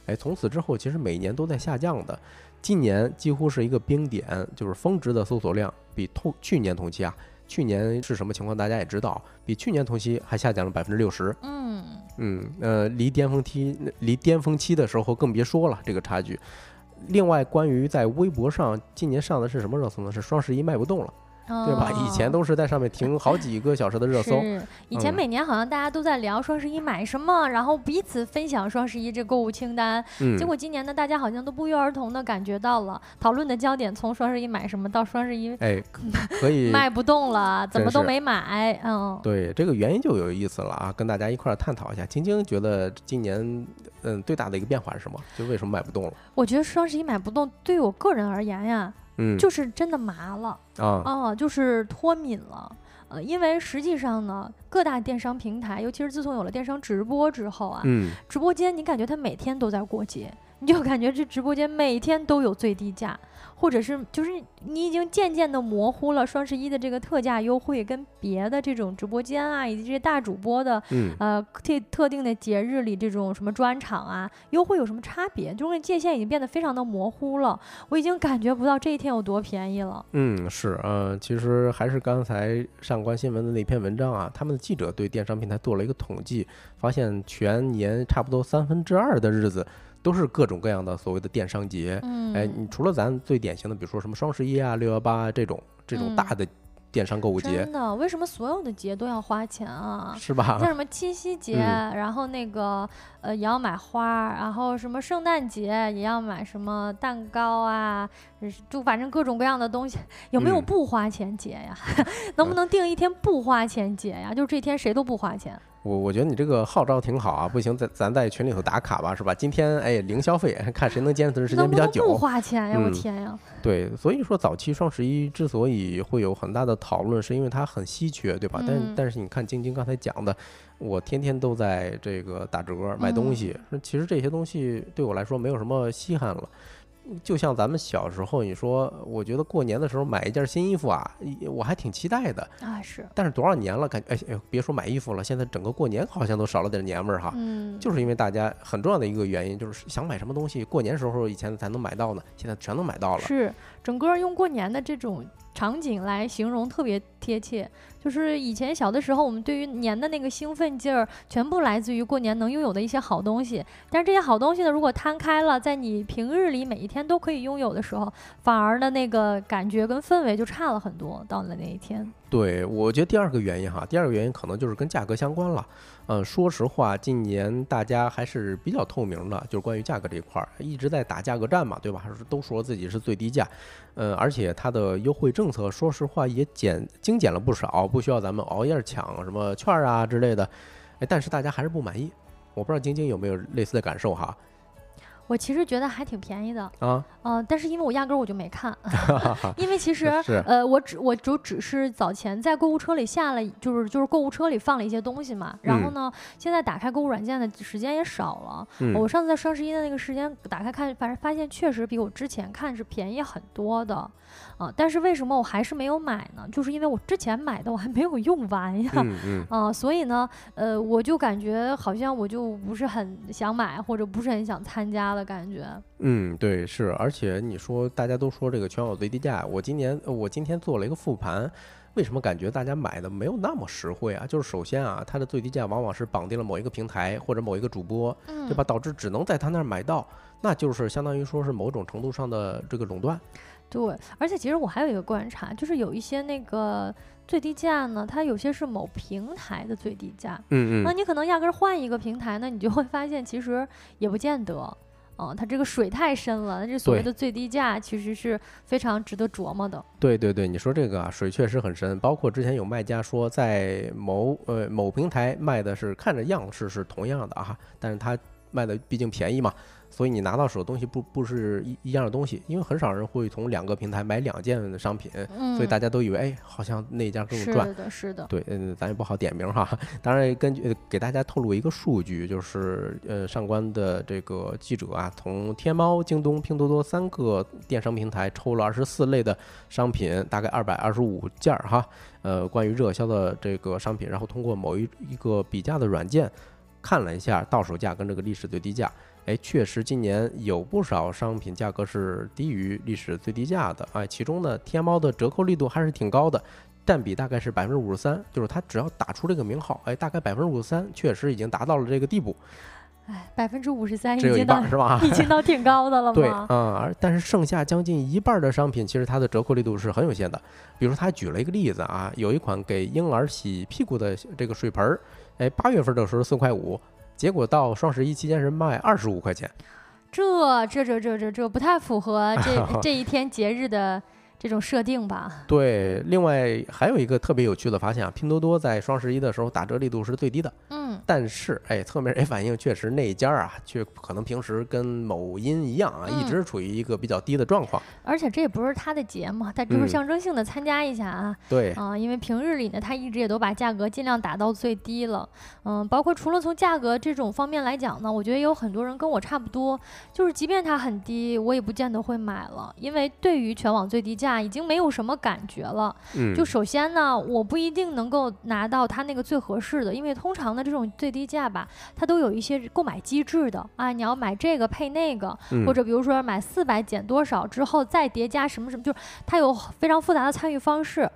哎，从此之后其实每年都在下降的，今年几乎是一个冰点，就是峰值的搜索量比同去年同期啊，去年是什么情况大家也知道，比去年同期还下降了百分之六十。嗯嗯，呃，离巅峰期离巅峰期的时候更别说了这个差距。另外，关于在微博上今年上的是什么热搜呢？是双十一卖不动了。对吧？以前都是在上面停好几个小时的热搜。是，以前每年好像大家都在聊双十一买什么，然后彼此分享双十一这购物清单。嗯。结果今年呢，大家好像都不约而同的感觉到了，讨论的焦点从双十一买什么到双十一，哎，可以卖不动了，怎么都没买。嗯。对，这个原因就有意思了啊，跟大家一块儿探讨一下。晶晶觉得今年，嗯，最大的一个变化是什么？就为什么买不动了？我觉得双十一买不动，对于我个人而言呀。嗯，就是真的麻了啊，哦，就是脱敏了，呃，因为实际上呢，各大电商平台，尤其是自从有了电商直播之后啊，嗯，直播间你感觉它每天都在过节，你就感觉这直播间每天都有最低价。或者是就是你已经渐渐的模糊了双十一的这个特价优惠跟别的这种直播间啊以及这些大主播的呃特特定的节日里这种什么专场啊优惠有什么差别？就是界限已经变得非常的模糊了，我已经感觉不到这一天有多便宜了。嗯，是，呃，其实还是刚才上官新闻的那篇文章啊，他们的记者对电商平台做了一个统计，发现全年差不多三分之二的日子。都是各种各样的所谓的电商节，哎，你除了咱最典型的，比如说什么双十一啊、六幺八这种这种大的。电商购物节真的？为什么所有的节都要花钱啊？是吧？像什么七夕节，然后那个呃也要买花，然后什么圣诞节也要买什么蛋糕啊，就反正各种各样的东西。有没有不花钱节呀？能不能定一天不花钱节呀？就这天谁都不花钱。我我觉得你这个号召挺好啊，不行，咱咱在群里头打卡吧，是吧？今天哎零消费，看谁能坚持的时间比较久。不花钱呀？我天呀！对，所以说早期双十一之所以会有很大的讨论，是因为它很稀缺，对吧？但但是你看晶晶刚才讲的，我天天都在这个打折买东西，其实这些东西对我来说没有什么稀罕了。就像咱们小时候，你说，我觉得过年的时候买一件新衣服啊，我还挺期待的啊。是。但是多少年了，感觉哎，别说买衣服了，现在整个过年好像都少了点年味儿哈。嗯。就是因为大家很重要的一个原因，就是想买什么东西，过年时候以前才能买到呢，现在全都买到了。是，整个用过年的这种。场景来形容特别贴切，就是以前小的时候，我们对于年的那个兴奋劲儿，全部来自于过年能拥有的一些好东西。但是这些好东西呢，如果摊开了，在你平日里每一天都可以拥有的时候，反而呢那个感觉跟氛围就差了很多。到了那一天。对，我觉得第二个原因哈，第二个原因可能就是跟价格相关了。嗯，说实话，今年大家还是比较透明的，就是关于价格这一块儿，一直在打价格战嘛，对吧？都说自己是最低价，嗯，而且它的优惠政策，说实话也减精简了不少，不需要咱们熬夜抢什么券啊之类的。哎，但是大家还是不满意，我不知道晶晶有没有类似的感受哈。我其实觉得还挺便宜的啊，嗯，但是因为我压根儿我就没看，因为其实呃，我只我就只是早前在购物车里下了，就是就是购物车里放了一些东西嘛，然后呢，现在打开购物软件的时间也少了，我上次在双十一的那个时间打开看，反正发现确实比我之前看是便宜很多的。啊，但是为什么我还是没有买呢？就是因为我之前买的我还没有用完呀，啊，所以呢，呃，我就感觉好像我就不是很想买，或者不是很想参加的感觉。嗯，对，是，而且你说大家都说这个全网最低价，我今年我今天做了一个复盘，为什么感觉大家买的没有那么实惠啊？就是首先啊，它的最低价往往是绑定了某一个平台或者某一个主播，对吧？导致只能在他那儿买到，那就是相当于说是某种程度上的这个垄断。对，而且其实我还有一个观察，就是有一些那个最低价呢，它有些是某平台的最低价。嗯嗯。那你可能压根儿换一个平台呢，你就会发现其实也不见得。哦，它这个水太深了，这所谓的最低价其实是非常值得琢磨的。对对对，你说这个啊，水确实很深。包括之前有卖家说，在某呃某平台卖的是看着样式是同样的啊，但是它卖的毕竟便宜嘛。所以你拿到手的东西不不是一一样的东西，因为很少人会从两个平台买两件商品，所以大家都以为哎，好像那家更赚。是的，是的。对，嗯，咱也不好点名哈。当然，根据给大家透露一个数据，就是呃，上官的这个记者啊，从天猫、京东、拼多多三个电商平台抽了二十四类的商品，大概二百二十五件儿哈。呃，关于热销的这个商品，然后通过某一一个比价的软件看了一下到手价跟这个历史最低价。哎，确实，今年有不少商品价格是低于历史最低价的。哎，其中呢，天猫的折扣力度还是挺高的，占比大概是百分之五十三。就是它只要打出这个名号，哎，大概百分之五十三，确实已经达到了这个地步。哎，百分之五十三，只有一半是吧？已经到挺高的了对，嗯，而但是剩下将近一半的商品，其实它的折扣力度是很有限的。比如他举了一个例子啊，有一款给婴儿洗屁股的这个水盆儿，哎，八月份的时候四块五，结果到双十一期间是卖二十五块钱。这这这这这这不太符合这 这一天节日的。这种设定吧，对。另外还有一个特别有趣的发现啊，拼多多在双十一的时候打折力度是最低的。嗯。但是，哎，侧面也反映确实那家啊，却可能平时跟某音一样啊，一直处于一个比较低的状况。而且这也不是他的节目，他就是象征性的参加一下啊。对。啊，因为平日里呢，他一直也都把价格尽量打到最低了。嗯，包括除了从价格这种方面来讲呢，我觉得有很多人跟我差不多，就是即便它很低，我也不见得会买了，因为对于全网最低价。价已经没有什么感觉了。嗯，就首先呢，我不一定能够拿到它那个最合适的，因为通常的这种最低价吧，它都有一些购买机制的啊。你要买这个配那个，或者比如说买四百减多少之后再叠加什么什么，就是它有非常复杂的参与方式。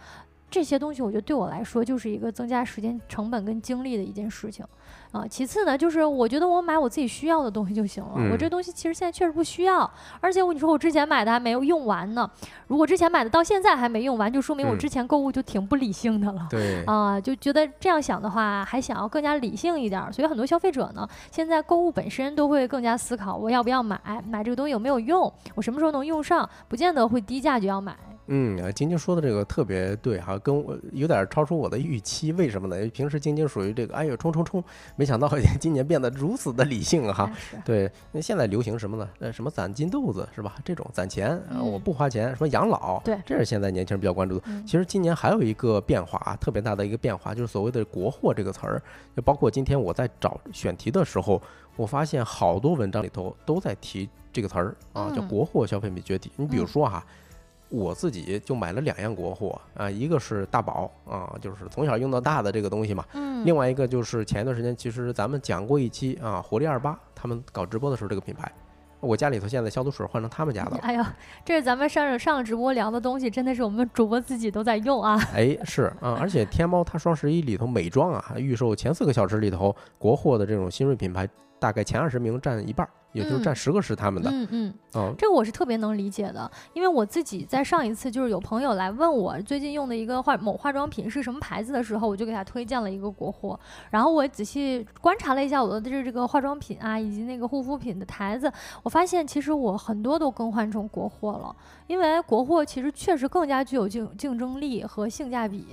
这些东西我觉得对我来说就是一个增加时间成本跟精力的一件事情。啊，其次呢，就是我觉得我买我自己需要的东西就行了。我这东西其实现在确实不需要，而且我你说我之前买的还没有用完呢。如果之前买的到现在还没用完，就说明我之前购物就挺不理性的了。对 啊，就觉得这样想的话，还想要更加理性一点。所以很多消费者呢，现在购物本身都会更加思考我要不要买，买这个东西有没有用，我什么时候能用上，不见得会低价就要买。嗯，晶晶说的这个特别对哈，跟我有点超出我的预期。为什么呢？平时晶晶属于这个，哎呦冲冲冲，没想到 今年变得如此的理性哈。对，那现在流行什么呢？呃，什么攒金豆子是吧？这种攒钱啊，我不花钱，什么养老，对，这是现在年轻人比较关注的。其实今年还有一个变化啊，特别大的一个变化，就是所谓的“国货”这个词儿。就包括今天我在找选题的时候，我发现好多文章里头都在提这个词儿啊，叫“国货消费品崛起”。你比如说哈。我自己就买了两样国货啊，一个是大宝啊，就是从小用到大的这个东西嘛。嗯。另外一个就是前一段时间，其实咱们讲过一期啊，活力二八他们搞直播的时候这个品牌，我家里头现在消毒水换成他们家的了。哎呦，这是咱们上上直播聊的东西，真的是我们主播自己都在用啊。哎，是啊，而且天猫它双十一里头美妆啊，预售前四个小时里头，国货的这种新锐品牌，大概前二十名占一半。也就是占十个是他们的，嗯嗯，哦，这个我是特别能理解的，因为我自己在上一次就是有朋友来问我最近用的一个化某化妆品是什么牌子的时候，我就给他推荐了一个国货，然后我仔细观察了一下我的这这个化妆品啊以及那个护肤品的台子，我发现其实我很多都更换成国货了，因为国货其实确实更加具有竞竞争力和性价比，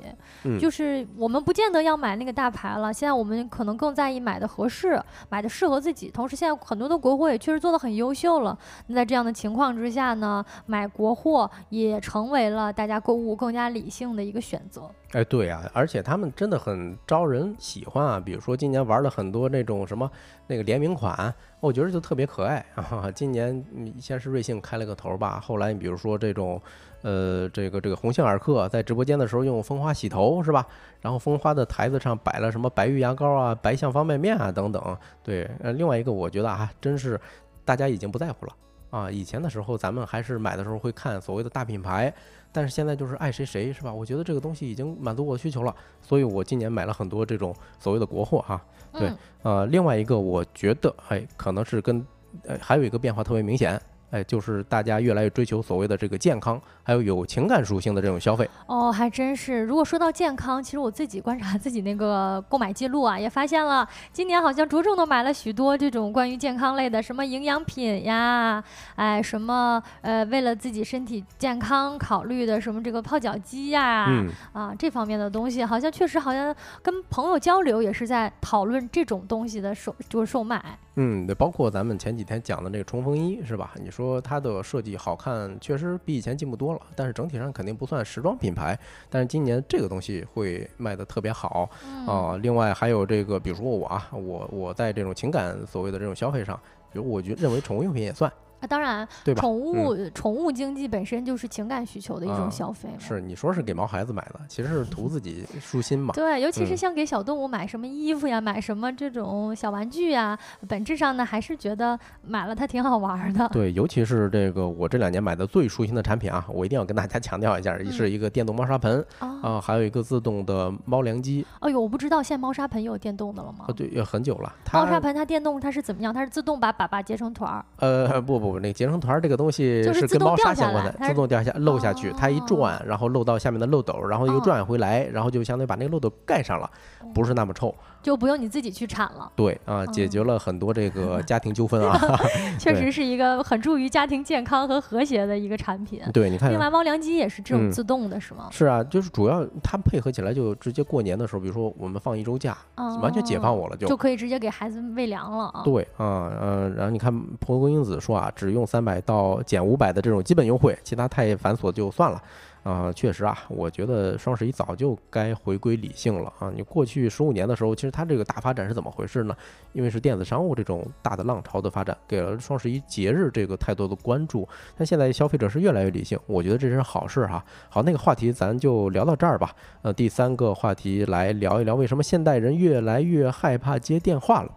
就是我们不见得要买那个大牌了，现在我们可能更在意买的合适，买的适合自己，同时现在很多的国货。也确实做的很优秀了。那在这样的情况之下呢，买国货也成为了大家购物更加理性的一个选择。哎，对啊，而且他们真的很招人喜欢啊。比如说今年玩了很多那种什么那个联名款，我觉得就特别可爱 啊。今年先是瑞幸开了个头吧，后来你比如说这种，呃，这个这个鸿星尔克在直播间的时候用蜂花洗头是吧？然后蜂花的台子上摆了什么白玉牙膏啊、白象方便面啊等等。对，呃，另外一个我觉得啊，真是大家已经不在乎了啊。以前的时候咱们还是买的时候会看所谓的大品牌。但是现在就是爱谁谁是吧？我觉得这个东西已经满足我的需求了，所以我今年买了很多这种所谓的国货哈。对，呃，另外一个我觉得，哎，可能是跟，呃，还有一个变化特别明显。哎，就是大家越来越追求所谓的这个健康，还有有情感属性的这种消费。哦，还真是。如果说到健康，其实我自己观察自己那个购买记录啊，也发现了，今年好像着重的买了许多这种关于健康类的，什么营养品呀，哎，什么呃，为了自己身体健康考虑的什么这个泡脚机呀，啊，这方面的东西，好像确实好像跟朋友交流也是在讨论这种东西的售，就是售卖。嗯，对，包括咱们前几天讲的那个冲锋衣是吧？你说它的设计好看，确实比以前进步多了，但是整体上肯定不算时装品牌。但是今年这个东西会卖得特别好啊。另外还有这个，比如说我啊，我我在这种情感所谓的这种消费上，比如我觉认为宠物用品也算啊，当然，对吧？宠物宠物经济本身就是情感需求的一种啊消费嘛。是你说是给毛孩子买的，其实是图自己舒心嘛。对，尤其是嗯像给小动物买什么衣服呀，买什么这种小玩具呀，本质上呢还是觉得买了它挺好玩儿的。对，尤其是这个我这两年买的最舒心的产品啊，我一定要跟大家强调一下，嗯是一个电动猫砂盆啊，啊，还有一个自动的猫粮机。哎呦，我不知道现在猫砂盆有电动的了吗啊，？对，也很久了。猫砂盆它电动它是怎么样？它是自动把粑粑结成团儿。呃不不不，那个结成团儿这个东西是跟猫砂相关的，自动掉下漏下去，它一转，然后漏到下面的漏斗，然后又哦转回来，然后就相当于把那个漏斗盖上了，不是那么臭。就不用你自己去铲了，对啊，解决了很多这个 家庭纠纷啊。确实是一个很助于家庭健康和和谐的一个产品。对，你看另外，猫粮机也是这种嗯自动的，是吗？是啊，就是主要它配合起来，就直接过年的时候，比如说我们放一周假，完全解放我了，就哦就可以直接给孩子喂粮了啊。对啊，呃，然后你看蒲公英子说啊，只用三百到减五百的这种基本优惠，其他太繁琐就算了。啊、确实啊，我觉得双十一早就该回归理性了啊！你过去十五年的时候，其实它这个大发展是怎么回事呢？因为是电子商务这种大的浪潮的发展，给了双十一节日这个太多的关注。但现在消费者是越来越理性，我觉得这是好事哈。好，那个话题咱就聊到这儿吧。呃，第三个话题来聊一聊为什么现代人越来越害怕接电话了。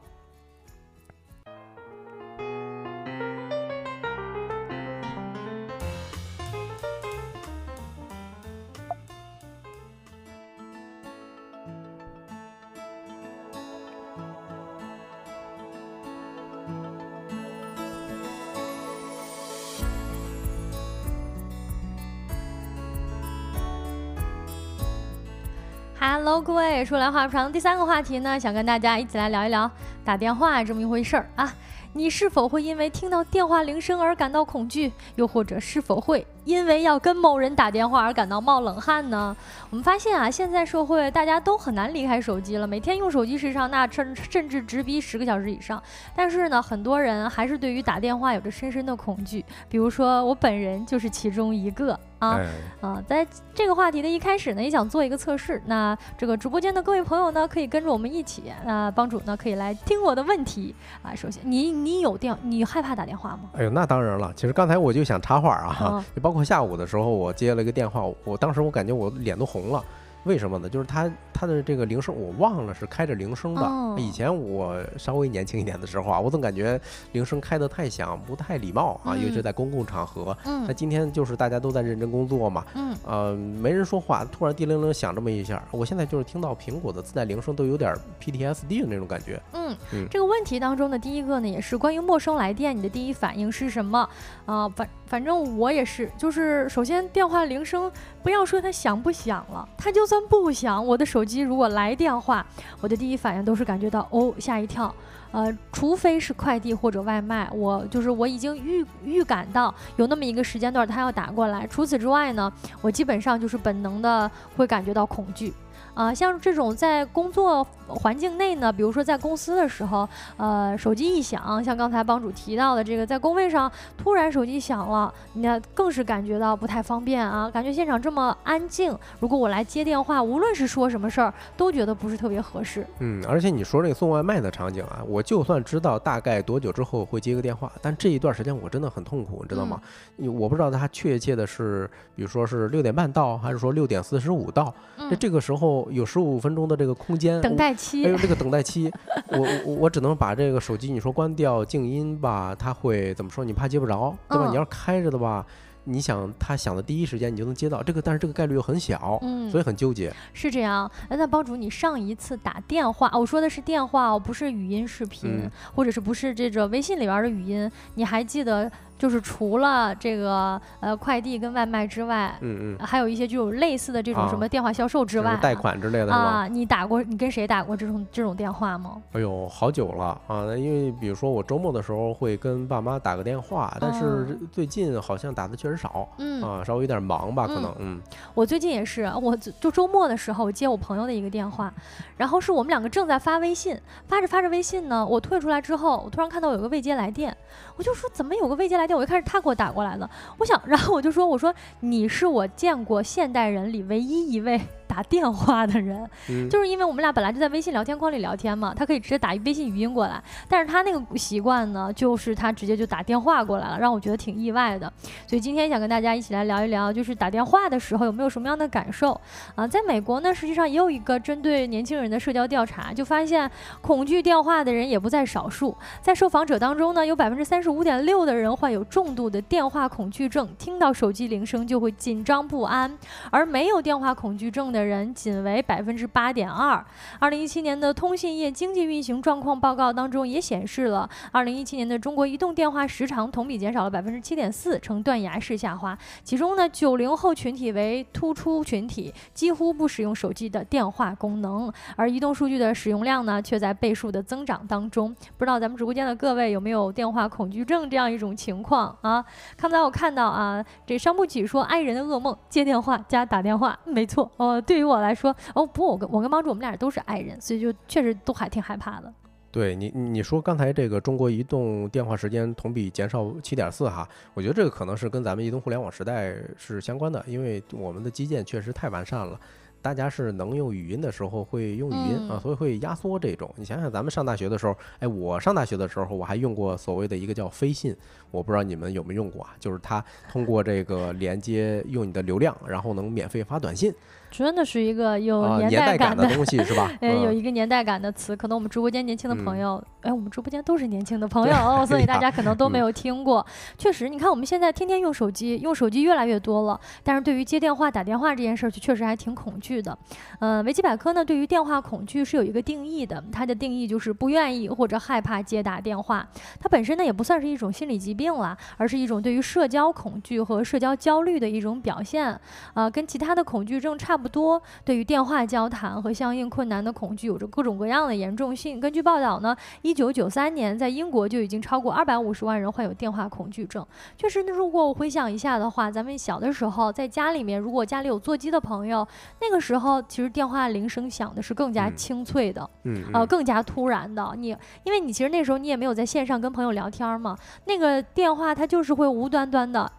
说来话不长，第三个话题呢，想跟大家一起来聊一聊打电话这么一回事儿啊。你是否会因为听到电话铃声而感到恐惧？又或者是否会因为要跟某人打电话而感到冒冷汗呢？我们发现啊，现在社会大家都很难离开手机了，每天用手机时长那甚甚至直逼十个小时以上。但是呢，很多人还是对于打电话有着深深的恐惧，比如说我本人就是其中一个啊。哎，啊，在这个话题的一开始呢，也想做一个测试。那这个直播间的各位朋友呢，可以跟着我们一起，那帮主呢可以来听我的问题啊。首先，你你有电，你害怕打电话吗？哎呦，那当然了。其实刚才我就想插话啊，嗯就包括下午的时候，我接了一个电话，我当时我感觉我脸都红了。为什么呢？就是它它的这个铃声，我忘了是开着铃声的。哦以前我稍微年轻一点的时候啊，我总感觉铃声开得太响，不太礼貌啊，尤其在公共场合。那嗯今天就是大家都在认真工作嘛，嗯，呃，没人说话，突然叮铃铃响这么一下，我现在就是听到苹果的自带铃声都有点 PTSD 的那种感觉。嗯嗯，这个问题当中的第一个呢，也是关于陌生来电，你的第一反应是什么？啊、反反正我也是，就是首先电话铃声，不要说它响不响了，它就算不响，我的手机如果来电话，我的第一反应都是感觉到哦吓一跳。呃，除非是快递或者外卖，我就是我已经预预感到有那么一个时间段他要打过来。除此之外呢，我基本上就是本能的会感觉到恐惧。啊、像这种在工作环境内呢，比如说在公司的时候，呃，手机一响，像刚才帮主提到的这个，在工位上突然手机响了，那更是感觉到不太方便啊，感觉现场这么安静，如果我来接电话，无论是说什么事儿，都觉得不是特别合适。嗯，而且你说这个送外卖的场景啊，我就算知道大概多久之后会接个电话，但这一段时间我真的很痛苦，你知道吗？我不知道他确切的是，比如说是六点半到，还是说六点四十五到，嗯那、这个时候有十五分钟的这个空间，等待期，还有这个等待期，我我我只能把这个手机你说关掉静音吧，它会怎么说？你怕接不着，对吧？嗯你要是开着的吧，你想他想的第一时间你就能接到这个，但是这个概率又很小，嗯，所以很纠结。是这样。呃那帮主，你上一次打电话，哦我说的是电话哦，不是语音视频，嗯或者是不是这个微信里边的语音？你还记得，就是除了这个呃快递跟外卖之外，嗯嗯，还有一些就有类似的这种啊什么电话销售之外、就是贷款之类的？啊，你打过，你跟谁打过这种这种电话吗？哎呦，好久了啊！那因为比如说我周末的时候会跟爸妈打个电话，但是最近好像打的确实少嗯，啊，稍微有点忙吧，可能嗯我最近也是，我就就周末的时候，我接我朋友的一个电话，然后是我们两个正在发微信，发着发着微信呢，我退出来之后，我突然看到有个未接来电，我就说怎么有个未接来电？我一开始他给我打过来的，我想，然后我就说我说你是我见过现代人里唯一一位打电话的人，就是因为我们俩本来就在微信聊天框里聊天嘛，他可以直接打一微信语音过来，但是他那个习惯呢，就是他直接就打电话过来了，让我觉得挺意外的。所以今天想跟大家一起来聊一聊，就是打电话的时候有没有什么样的感受啊？在美国呢，实际上也有一个针对年轻人的社交调查，就发现恐惧电话的人也不在少数，在受访者当中呢，有百分之三十五点六的人患有重度的电话恐惧症，听到手机铃声就会紧张不安，而没有电话恐惧症的人仅为百分之八点二。二零一七年的通信业经济运行状况报告当中也显示了，二零一七年的中国移动电话时长同比减少了百分之七点四，呈断崖式下滑。其中呢，九零后群体为突出群体，几乎不使用手机的电话功能，而移动数据的使用量呢，却在倍数的增长当中。不知道咱们直播间的各位有没有电话恐惧症这样一种情况啊？刚才我看到啊，这伤不起说爱人的噩梦，接电话加打电话，没错哦。对于我来说，哦不，我跟我跟帮主我们俩都是爱人，所以就确实都还挺害怕的。对你，你说刚才这个中国移动电话时间同比减少七点四哈，我觉得这个可能是跟咱们移动互联网时代是相关的，因为我们的基建确实太完善了。大家是能用语音的时候会用语音啊，所以会压缩这种。你想想，咱们上大学的时候，哎，我上大学的时候我还用过所谓的一个叫飞信，我不知道你们有没有用过啊？就是它通过这个连接用你的流量，然后能免费发短信。真的是一个有年代感的东西，是吧？哎，有一个年代感的词，可能我们直播间年轻的朋友，哎，我们直播间都是年轻的朋友，所以大家可能都没有听过。确实，你看我们现在天天用手机，用手机越来越多了，但是对于接电话、打电话这件事儿，就确实还挺恐惧的。呃，维基百科呢，对于电话恐惧是有一个定义的，它的定义就是不愿意或者害怕接打电话。它本身呢，也不算是一种心理疾病了，而是一种对于社交恐惧和社交焦虑的一种表现。啊，跟其他的恐惧症差不。不多，对于电话交谈和相应困难的恐惧有着各种各样的严重性。根据报道呢，一九九三年在英国就已经超过二百五十万人患有电话恐惧症。确实，那如果我回想一下的话，咱们小的时候在家里面，如果家里有座机的朋友，那个时候其实电话铃声响的是更加清脆的，嗯，呃，更加突然的。你因为你其实那时候你也没有在线上跟朋友聊天嘛，那个电话它就是会无端端的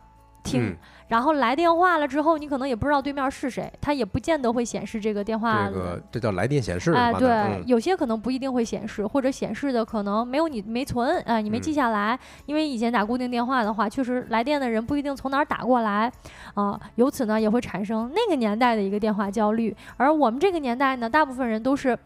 听。然后来电话了之后，你可能也不知道对面是谁，他也不见得会显示这个电话。这个这叫来电显示。哎，对，有些可能不一定会显示，或者显示的可能没有你没存，啊，你没记下来。因为以前打固定电话的话，确实来电的人不一定从哪儿打过来，啊，由此呢也会产生那个年代的一个电话焦虑。而我们这个年代呢，大部分人都是。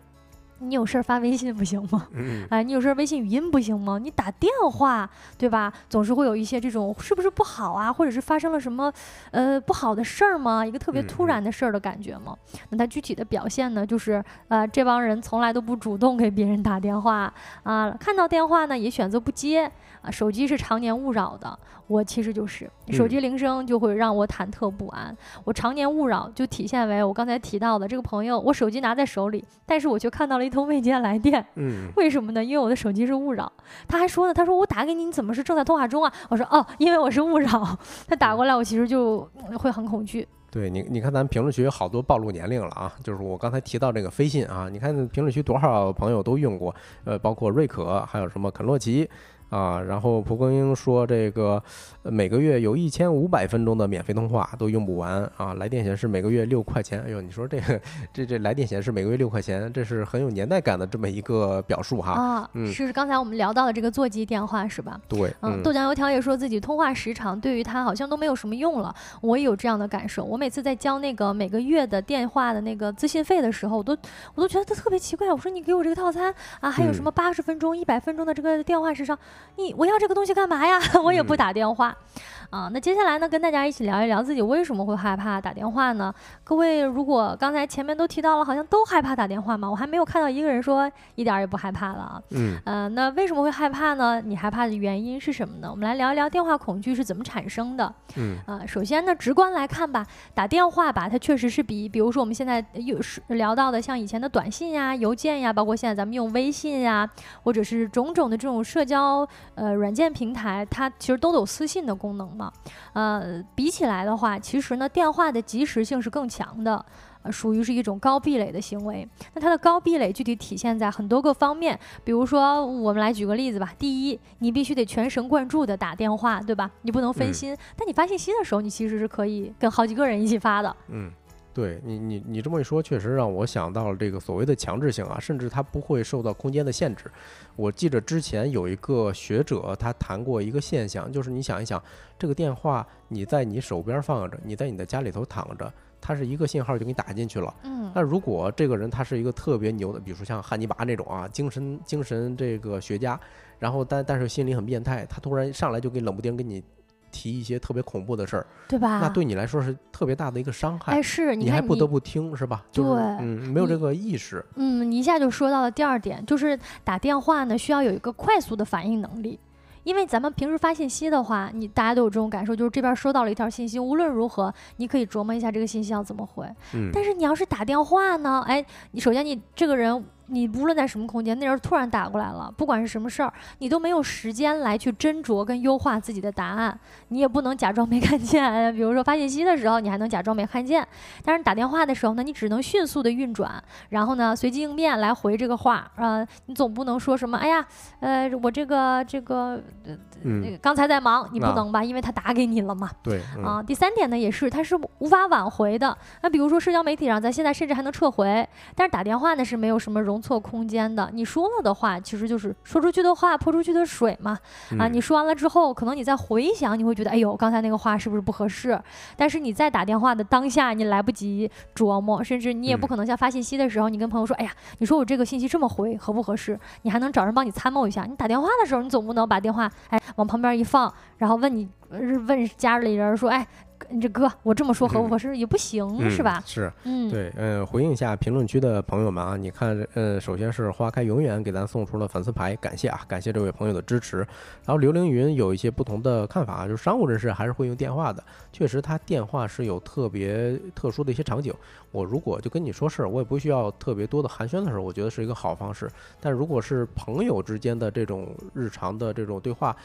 你有事儿发微信不行吗？哎，你有事儿微信语音不行吗？你打电话，对吧？总是会有一些这种是不是不好啊，或者是发生了什么呃不好的事儿吗？一个特别突然的事儿的感觉吗？那他具体的表现呢，就是呃这帮人从来都不主动给别人打电话啊，看到电话呢也选择不接啊，手机是常年勿扰的。我其实就是手机铃声就会让我忐忑不安。我常年勿扰就体现为我刚才提到的这个朋友，我手机拿在手里，但是我却看到了一通未接来电。嗯，为什么呢？因为我的手机是勿扰。他还说呢，他说我打给你，你怎么是正在通话中啊？我说哦，因为我是勿扰。他打过来，我其实就会很恐惧。对你，你看咱评论区有好多暴露年龄了啊！就是我刚才提到这个飞信啊，你看评论区多少朋友都用过，呃，包括瑞可，还有什么肯洛奇。啊，然后蒲公英说这个每个月有一千五百分钟的免费通话都用不完啊！来电显示每个月六块钱，哎呦，你说这个这这来电显示每个月六块钱，这是很有年代感的这么一个表述哈。啊，是刚才我们聊到的这个座机电话是吧？对，嗯，豆浆油条也说自己通话时长对于他好像都没有什么用了，我也有这样的感受。我每次在交那个每个月的电话的那个资信费的时候，我都我都觉得他特别奇怪。我说你给我这个套餐啊，还有什么八十分钟、一百分钟的这个电话时长？你我要这个东西干嘛呀？我也不打电话。啊，那接下来呢，跟大家一起聊一聊自己为什么会害怕打电话呢？各位，如果刚才前面都提到了，好像都害怕打电话嘛，我还没有看到一个人说一点也不害怕了啊。嗯，呃，那为什么会害怕呢？你害怕的原因是什么呢？我们来聊一聊电话恐惧是怎么产生的。嗯，啊，首先呢，直观来看吧，打电话吧，它确实是比，比如说我们现在有是聊到的，像以前的短信呀、邮件呀，包括现在咱们用微信呀，或者是种种的这种社交呃软件平台，它其实都有私信的功能嘛。呃，比起来的话，其实呢，电话的及时性是更强的，呃，属于是一种高壁垒的行为。那它的高壁垒具体体现在很多个方面，比如说，我们来举个例子吧。第一，你必须得全神贯注的打电话，对吧？你不能分心。但你发信息的时候，你其实是可以跟好几个人一起发的。嗯。对你，你你这么一说，确实让我想到了这个所谓的强制性啊，甚至它不会受到空间的限制。我记着之前有一个学者他谈过一个现象，就是你想一想，这个电话你在你手边放着，你在你的家里头躺着，它是一个信号就给你打进去了。嗯，那如果这个人他是一个特别牛的，比如说像汉尼拔那种啊，精神精神这个学家，然后但但是心里很变态，他突然上来就给冷不丁给你。提一些特别恐怖的事儿，对吧？那对你来说是特别大的一个伤害。哎，是，你还不得不听，是吧？对，嗯，没有这个意识。嗯，你一下就说到了第二点，就是打电话呢需要有一个快速的反应能力，因为咱们平时发信息的话，你大家都有这种感受，就是这边收到了一条信息，无论如何你可以琢磨一下这个信息要怎么回。嗯，但是你要是打电话呢，哎，你首先你这个人。你无论在什么空间，那人突然打过来了，不管是什么事儿，你都没有时间来去斟酌跟优化自己的答案，你也不能假装没看见。比如说发信息的时候，你还能假装没看见，但是打电话的时候呢，你只能迅速的运转，然后呢随机应变来回这个话啊，你总不能说什么，哎呀，呃，我这个这个，嗯，刚才在忙，你不能吧？因为他打给你了嘛。对。啊，第三点呢，也是它是无法挽回的。那比如说社交媒体上，咱现在甚至还能撤回，但是打电话呢是没有什么容。错空间的，你说了的话，其实就是说出去的话泼出去的水嘛。啊，你说完了之后，可能你再回想，你会觉得，哎呦，刚才那个话是不是不合适？但是你在打电话的当下，你来不及琢磨，甚至你也不可能像发信息的时候，你跟朋友说，哎呀，你说我这个信息这么回合不合适？你还能找人帮你参谋一下。你打电话的时候，你总不能把电话哎往旁边一放，然后问你问家里人说，哎。你这哥，我这么说合不合适也不行，是吧？是，嗯，对，嗯，回应一下评论区的朋友们啊，你看，呃，首先是花开永远给咱送出了粉丝牌，感谢啊，感谢这位朋友的支持。然后刘凌云有一些不同的看法，就是商务人士还是会用电话的，确实他电话是有特别特殊的一些场景。我如果就跟你说事儿，我也不需要特别多的寒暄的时候，我觉得是一个好方式。但如果是朋友之间的这种日常的这种对话。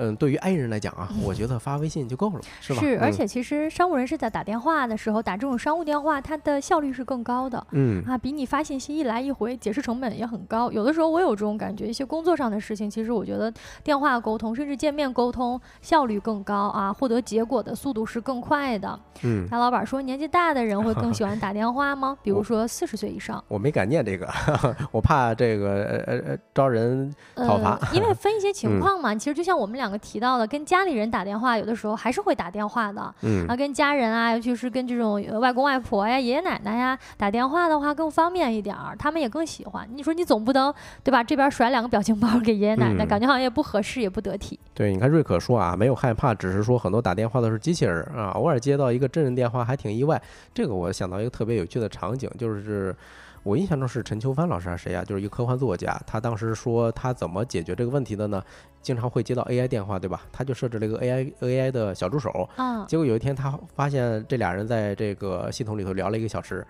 嗯，对于 I 人来讲啊，我觉得发微信就够了，是吧？是，而且其实商务人士在打电话的时候打这种商务电话，它的效率是更高的。嗯啊，比你发信息一来一回，解释成本也很高。有的时候我有这种感觉，一些工作上的事情，其实我觉得电话沟通甚至见面沟通效率更高啊，获得结果的速度是更快的。嗯，大老板说，年纪大的人会更喜欢打电话吗？比如说四十岁以上。我没敢念这个，我怕这个呃呃呃招人讨伐。因为分一些 情况嘛，其实就像我们两个提到的，跟家里人打电话，有的时候还是会打电话的。嗯，啊，跟家人啊，尤其是跟这种外公外婆呀、爷爷奶奶呀打电话的话，更方便一点儿，他们也更喜欢。你说你总不能对吧？这边甩两个表情包给爷爷奶奶，感觉好像也不合适，也不得体。对，你看瑞可说啊，没有害怕，只是说很多打电话的是机器人啊，偶尔接到一个真人电话还挺意外。这个我想到一个特别有趣的场景，就是我印象中是陈秋帆老师还是谁啊？就是一个科幻作家，他当时说他怎么解决这个问题的呢？经常会接到 AI 电话，对吧？他就设置了一个 AI AI 的小助手。嗯。结果有一天，他发现这俩人在这个系统里头聊了一个小时，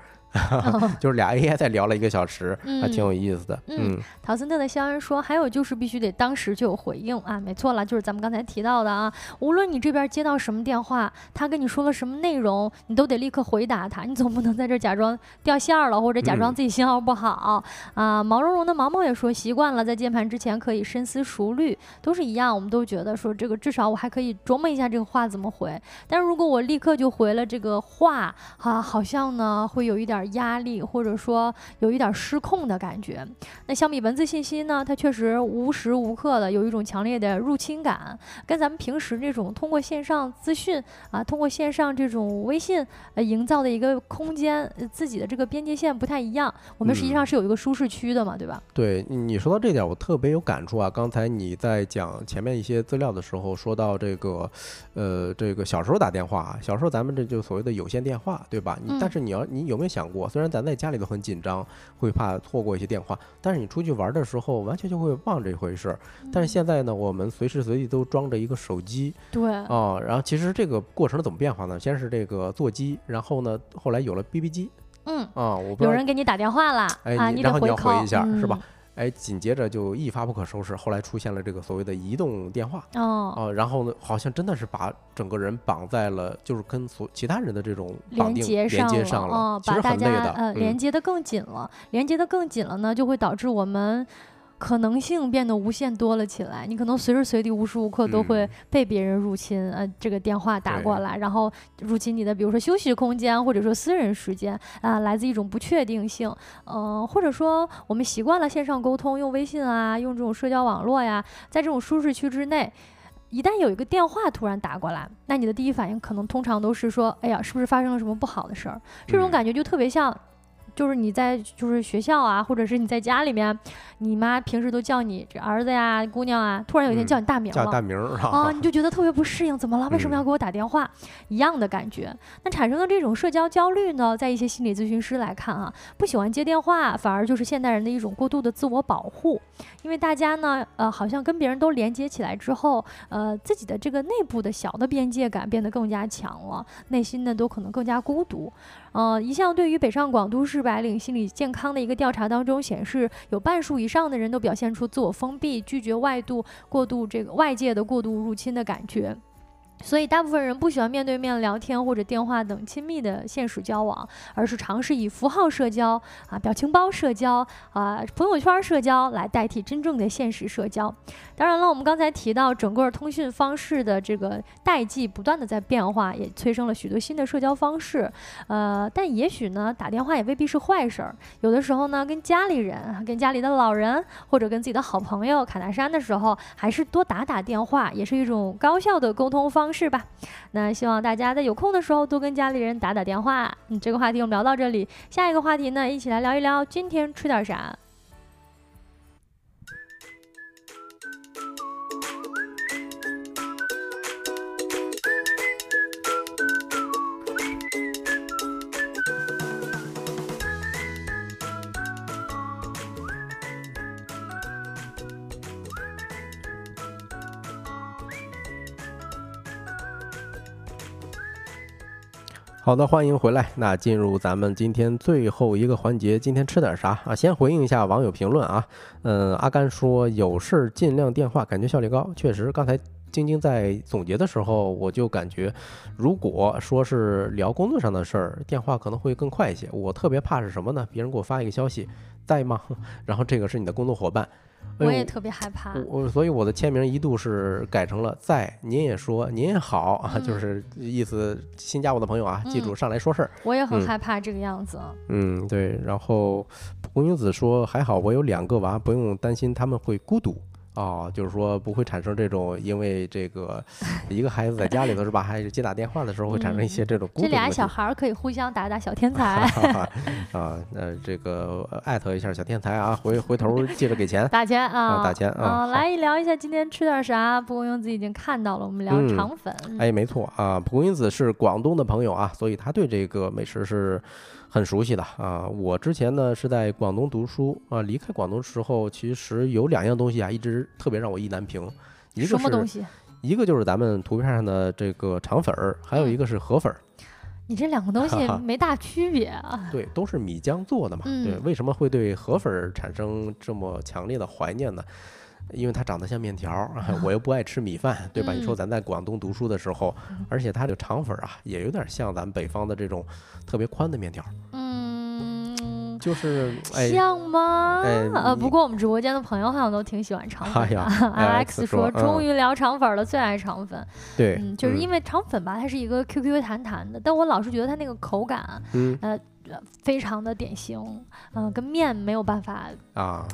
就是俩 AI 在聊了一个小时，还挺有意思的。嗯。陶森特的肖恩说：“还有就是必须得当时就有回应啊，没错了，就是咱们刚才提到的啊，无论你这边接到什么电话，他跟你说了什么内容，你都得立刻回答他。你总不能在这假装掉线了，或者假装自己信号不好啊。”毛茸茸的毛毛也说：“习惯了，在键盘之前可以深思熟虑。”都是一样，我们都觉得说这个至少我还可以琢磨一下这个话怎么回。但是如果我立刻就回了这个话，哈，好像呢会有一点压力，或者说有一点失控的感觉。那相比文字信息呢，它确实无时无刻的有一种强烈的入侵感，跟咱们平时这种通过线上资讯啊，通过线上这种微信呃营造的一个空间，自己的这个边界线不太一样。我们实际上是有一个舒适区的嘛，对吧？对你说到这点，我特别有感触啊。刚才你在。讲前面一些资料的时候，说到这个，呃，这个小时候打电话，小时候咱们这就所谓的有线电话，对吧？你但是你要你有没有想过，虽然咱在家里都很紧张，会怕错过一些电话，但是你出去玩的时候，完全就会忘这回事儿。但是现在呢，我们随时随地都装着一个手机，对，啊，然后其实这个过程怎么变化呢？先是这个座机，然后呢，后来有了 BB 机，嗯，啊，我有人给你打电话了，哎，然后你要回一下，是吧？哎，紧接着就一发不可收拾，后来出现了这个所谓的移动电话哦，呃，然后呢，好像真的是把整个人绑在了，就是跟所其他人的这种连接上了，哦，其实很累的呃连接的更紧了，连接的更紧了呢，就会导致我们可能性变得无限多了起来。你可能随时随地、无时无刻都会被别人入侵，呃，这个电话打过来，然后入侵你的，比如说休息空间或者说私人时间啊，来自一种不确定性，嗯，或者说我们习惯了线上沟通，用微信啊，用这种社交网络呀，在这种舒适区之内。一旦有一个电话突然打过来，那你的第一反应可能通常都是说：“哎呀，是不是发生了什么不好的事儿？”这种感觉就特别像。就是你在就是学校啊，或者是你在家里面，你妈平时都叫你这儿子呀、姑娘啊，突然有一天叫你大名了，叫大名啊，你就觉得特别不适应，怎么了？为什么要给我打电话？一样的感觉。那产生的这种社交焦虑呢，在一些心理咨询师来看啊，不喜欢接电话，反而就是现代人的一种过度的自我保护，因为大家呢，呃，好像跟别人都连接起来之后，呃，自己的这个内部的小的边界感变得更加强了，内心呢都可能更加孤独。呃，一项对于北上广都市白领心理健康的一个调查当中显示，有半数以上的人都表现出自我封闭、拒绝外度、过度这个外界的过度入侵的感觉。所以，大部分人不喜欢面对面聊天或者电话等亲密的现实交往，而是尝试以符号社交啊、表情包社交啊、朋友圈社交来代替真正的现实社交。当然了，我们刚才提到整个通讯方式的这个代际不断的在变化，也催生了许多新的社交方式。呃，但也许呢，打电话也未必是坏事儿。有的时候呢，跟家里人、跟家里的老人或者跟自己的好朋友侃大山的时候，还是多打打电话，也是一种高效的沟通方式。是吧？那希望大家在有空的时候多跟家里人打打电话。嗯，这个话题我们聊到这里，下一个话题呢，一起来聊一聊今天吃点啥。好的，欢迎回来。那进入咱们今天最后一个环节，今天吃点啥啊？先回应一下网友评论啊。嗯，阿甘说有事尽量电话，感觉效率高。确实，刚才晶晶在总结的时候，我就感觉，如果说是聊工作上的事儿，电话可能会更快一些。我特别怕是什么呢？别人给我发一个消息，在吗？然后这个是你的工作伙伴。我也特别害怕，我所以我的签名一度是改成了在，您也说您也好啊，就是意思新加我的朋友啊，记住上来说事儿。我也很害怕这个样子。嗯，对。然后蒲公英子说还好，我有两个娃，不用担心他们会孤独。哦，就是说不会产生这种，因为这个一个孩子在家里头是吧？还是接打电话的时候会产生一些这种。这俩小孩可以互相打打小天才。啊，那这个艾特一下小天才啊，回回头记着给钱。打钱啊！打钱啊！来聊一下今天吃点啥？蒲公英子已经看到了，我们聊肠粉。哎，没错啊，蒲公英子是广东的朋友啊，所以他对这个美食是。很熟悉的啊，我之前呢是在广东读书啊，离开广东时候，其实有两样东西啊，一直特别让我意难平。一个什么东西？一个就是咱们图片上的这个肠粉儿，还有一个是河粉儿。你这两个东西没大区别啊？对，都是米浆做的嘛。对，为什么会对河粉儿产生这么强烈的怀念呢？因为它长得像面条，我又不爱吃米饭，对吧？你说咱在广东读书的时候，而且它这个肠粉啊，也有点像咱们北方的这种特别宽的面条。嗯，就是像吗？呃，不过我们直播间的朋友好像都挺喜欢肠粉。Alex 说，终于聊肠粉了，最爱肠粉。对，就是因为肠粉吧，它是一个 Q Q 弹弹的，但我老是觉得它那个口感，呃。非常的典型，嗯，跟面没有办法啊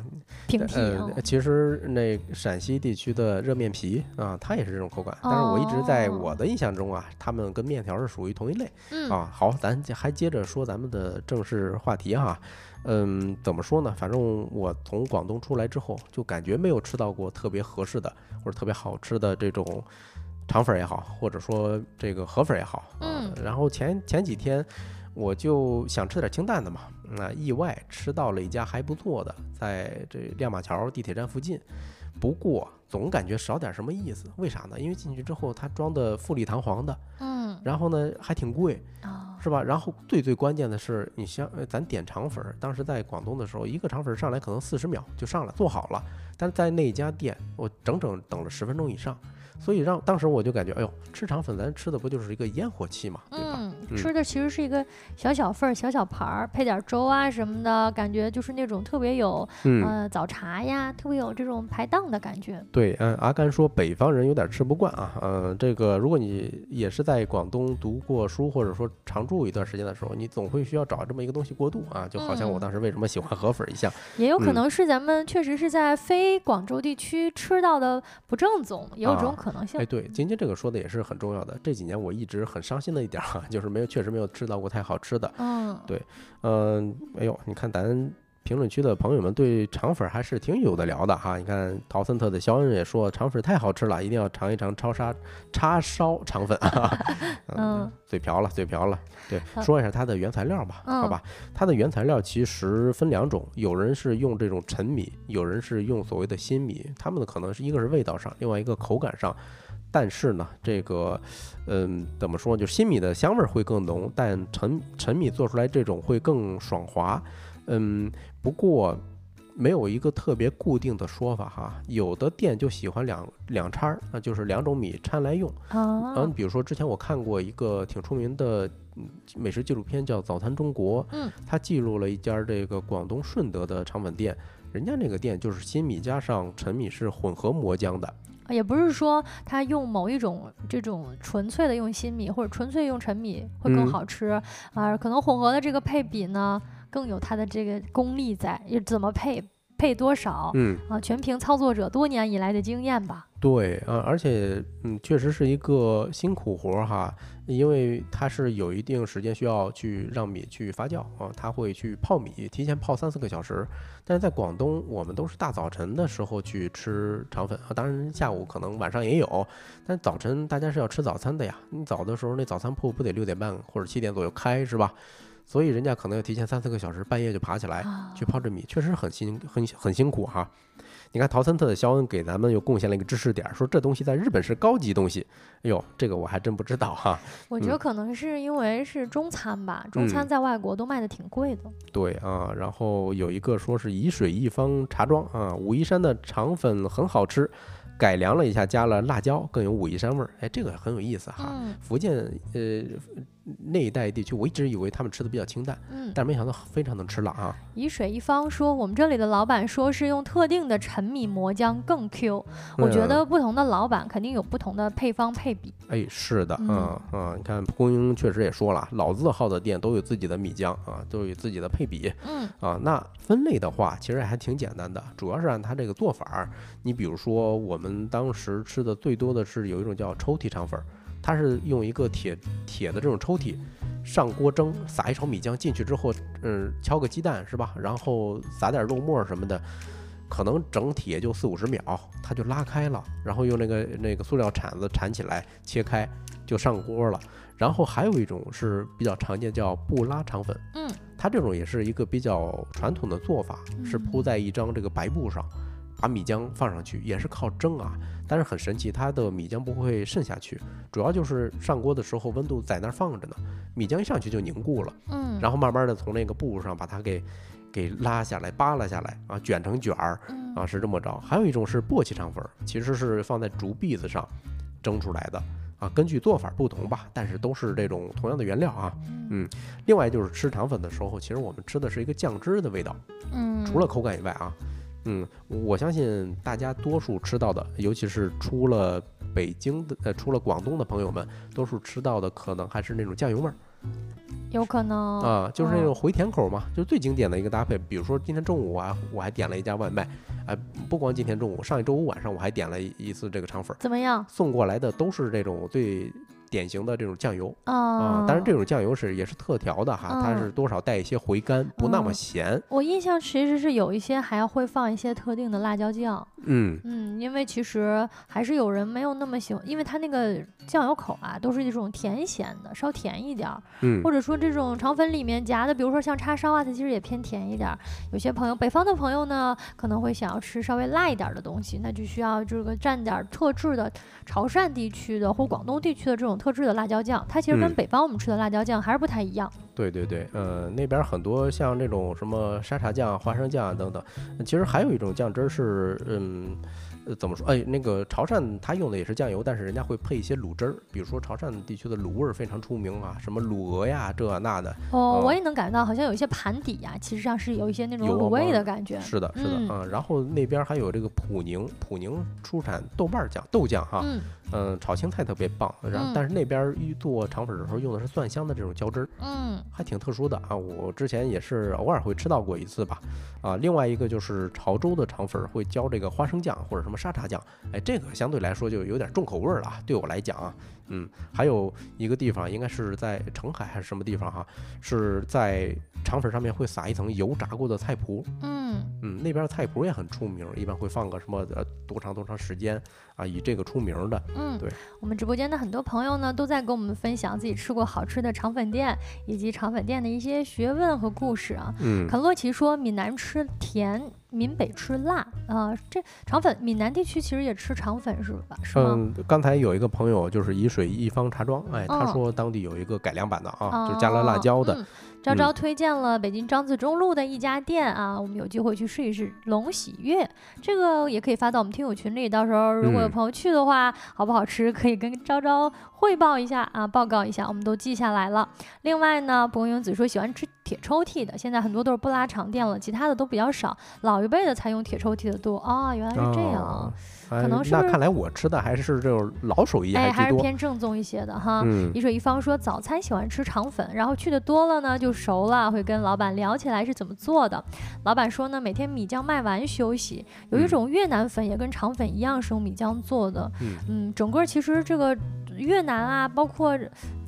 平替。呃，其实那陕西地区的热面皮啊，它也是这种口感。但是我一直在我的印象中啊，它们跟面条是属于同一类。嗯啊，好，咱还接着说咱们的正式话题哈。嗯，怎么说呢？反正我从广东出来之后，就感觉没有吃到过特别合适的或者特别好吃的这种肠粉也好，或者说这个河粉也好。嗯，然后前前几天。我就想吃点清淡的嘛，那意外吃到了一家还不错的，在这亮马桥地铁站附近，不过总感觉少点什么意思。为啥呢？因为进去之后它装的富丽堂皇的，嗯，然后呢还挺贵，是吧？然后最最关键的是，你像咱点肠粉，当时在广东的时候，一个肠粉上来可能四十秒就上来做好了，但在那家店我整整等了十分钟以上。所以让当时我就感觉，哎呦，吃肠粉咱吃的不就是一个烟火气嘛，对吧？嗯，吃的其实是一个小小份儿、小小盘儿，配点粥啊什么的，感觉就是那种特别有呃早茶呀，特别有这种排档的感觉。对，嗯，阿甘说北方人有点吃不惯啊，嗯，这个如果你也是在广东读过书，或者说常住一段时间的时候，你总会需要找这么一个东西过渡啊，就好像我当时为什么喜欢河粉一样。也有可能是咱们确实是在非广州地区吃到的不正宗，也有这种可能性。哎，对，晶晶这个说的也是很重要的。这几年我一直很伤心的一点哈，就是没有确实没有吃到过太好吃的。嗯，对，嗯，哎呦，你看咱。评论区的朋友们对肠粉还是挺有的聊的哈，你看陶森特的肖恩也说肠粉太好吃了，一定要尝一尝超沙叉烧肠粉。嗯，嘴瓢了，嘴瓢了。对，说一下它的原材料吧，好吧？它的原材料其实分两种，有人是用这种陈米，有人是用所谓的新米，他们的可能是一个是味道上，另外一个口感上。但是呢，这个，嗯，怎么说？就新米的香味会更浓，但陈陈米做出来这种会更爽滑。嗯，不过没有一个特别固定的说法哈。有的店就喜欢两两掺，那就是两种米掺来用。嗯，比如说之前我看过一个挺出名的美食纪录片，叫《早餐中国》。嗯，它记录了一家这个广东顺德的肠粉店，人家那个店就是新米加上陈米是混合磨浆的。也不是说他用某一种这种纯粹的用新米或者纯粹用陈米会更好吃啊，可能混合的这个配比呢。更有他的这个功力在，怎么配配多少？嗯啊，全凭操作者多年以来的经验吧。对啊，而且嗯，确实是一个辛苦活儿哈，因为它是有一定时间需要去让米去发酵啊，它会去泡米，提前泡三四个小时。但是在广东，我们都是大早晨的时候去吃肠粉啊，当然下午可能晚上也有，但早晨大家是要吃早餐的呀。你早的时候那早餐铺不得六点半或者七点左右开是吧？所以人家可能要提前三四个小时，半夜就爬起来去泡这米，确实很辛很很辛苦哈。你看陶森特的肖恩给咱们又贡献了一个知识点，说这东西在日本是高级东西。哎呦，这个我还真不知道哈。我觉得可能是因为是中餐吧，中餐在外国都卖的挺贵的。对啊，然后有一个说是以水一方茶庄啊，武夷山的肠粉很好吃。改良了一下，加了辣椒，更有武夷山味儿。哎，这个很有意思哈。福建呃那一带地区，我一直以为他们吃的比较清淡，嗯，但是没想到非常能吃辣啊。以水一方说，我们这里的老板说是用特定的陈米磨浆更 Q。我觉得不同的老板肯定有不同的配方配比。哎，是的，嗯嗯，你看蒲公英确实也说了，老字号的店都有自己的米浆啊，都有自己的配比。嗯啊，那分类的话，其实还挺简单的，主要是按它这个做法儿。你比如说我们。我们当时吃的最多的是有一种叫抽屉肠粉，它是用一个铁铁的这种抽屉上锅蒸，撒一勺米浆进去之后，嗯，敲个鸡蛋是吧？然后撒点肉末什么的，可能整体也就四五十秒，它就拉开了，然后用那个那个塑料铲子铲起来切开就上锅了。然后还有一种是比较常见叫布拉肠粉，嗯，它这种也是一个比较传统的做法，是铺在一张这个白布上。把米浆放上去也是靠蒸啊，但是很神奇，它的米浆不会渗下去，主要就是上锅的时候温度在那儿放着呢，米浆一上去就凝固了，嗯，然后慢慢的从那个布上把它给给拉下来、扒拉下来啊，卷成卷儿啊，是这么着。还有一种是簸箕肠粉，其实是放在竹篦子上蒸出来的啊，根据做法不同吧，但是都是这种同样的原料啊，嗯。另外就是吃肠粉的时候，其实我们吃的是一个酱汁的味道，嗯，除了口感以外啊。嗯，我相信大家多数吃到的，尤其是出了北京的，呃，出了广东的朋友们，多数吃到的可能还是那种酱油味儿，有可能啊，就是那种回甜口嘛，就是最经典的一个搭配。比如说今天中午啊，我还点了一家外卖，哎，不光今天中午，上一周五晚上我还点了一次这个肠粉，怎么样？送过来的都是这种最。典型的这种酱油啊，当然这种酱油是也是特调的哈，它是多少带一些回甘，不那么咸。我印象其实是有一些还要会放一些特定的辣椒酱，嗯嗯，因为其实还是有人没有那么喜欢，因为它那个酱油口啊都是一种甜咸的，稍甜一点儿，嗯，或者说这种肠粉里面夹的，比如说像叉烧啊，它其实也偏甜一点儿。有些朋友北方的朋友呢，可能会想要吃稍微辣一点的东西，那就需要这个蘸点特制的潮汕地区的或广东地区的这种。特制的辣椒酱，它其实跟北方我们吃的辣椒酱还是不太一样。对对对，呃，那边很多像这种什么沙茶酱、花生酱等等，其实还有一种酱汁是，嗯，呃怎么说？哎，那个潮汕它用的也是酱油，但是人家会配一些卤汁儿，比如说潮汕地区的卤味儿非常出名啊，什么卤鹅呀这那的。哦，嗯我也能感觉到，好像有一些盘底呀、其实上是有一些那种卤味的感觉。是的，是的，嗯嗯，然后那边还有这个普宁，普宁出产豆瓣儿酱、豆酱哈，嗯嗯，炒青菜特别棒，然后嗯但是那边做肠粉儿的时候用的是蒜香的这种椒汁儿，嗯还挺特殊的啊。我之前也是偶尔会吃到过一次吧，啊，另外一个就是潮州的肠粉儿会浇这个花生酱或者什么沙茶酱，哎，这个相对来说就有点重口味儿了啊，对我来讲啊，嗯，还有一个地方应该是在澄海还是什么地方哈，是在肠粉上面会撒一层油炸过的菜脯，嗯嗯，那边的菜脯也很出名，一般会放个什么呃多长多长时间啊，以这个出名的。嗯，对。我们直播间的很多朋友呢，都在跟我们分享自己吃过好吃的肠粉店，以及肠粉店的一些学问和故事啊。嗯肯洛奇说，闽南吃甜，闽北吃辣啊、这肠粉，闽南地区其实也吃肠粉是吧？是吗？嗯，刚才有一个朋友就是沂水一方茶庄，哎，他嗯说当地有一个改良版的啊，就加了辣椒的。嗯昭昭推荐了北京张自忠路的一家店啊，我们有机会去试一试龙喜悦，这个也可以发到我们听友群里，到时候如果有嗯朋友去的话，好不好吃可以跟昭昭汇报一下啊，报告一下，我们都记下来了。另外呢，博英子说喜欢吃铁抽屉的，现在很多都是不拉长店了，其他的都比较少，老一辈的才用铁抽屉的多啊、原来是这样。可能是那看来我吃的还是这种老手艺哎，还是。偏正宗一些的哈。嗯一水一方说早餐喜欢吃肠粉，然后去的多了呢就熟了，会跟老板聊起来是怎么做的。老板说呢，每天米浆卖完休息。有一嗯种越南粉也跟肠粉一样是用米浆做的。嗯嗯，整个其实这个越南啊，包括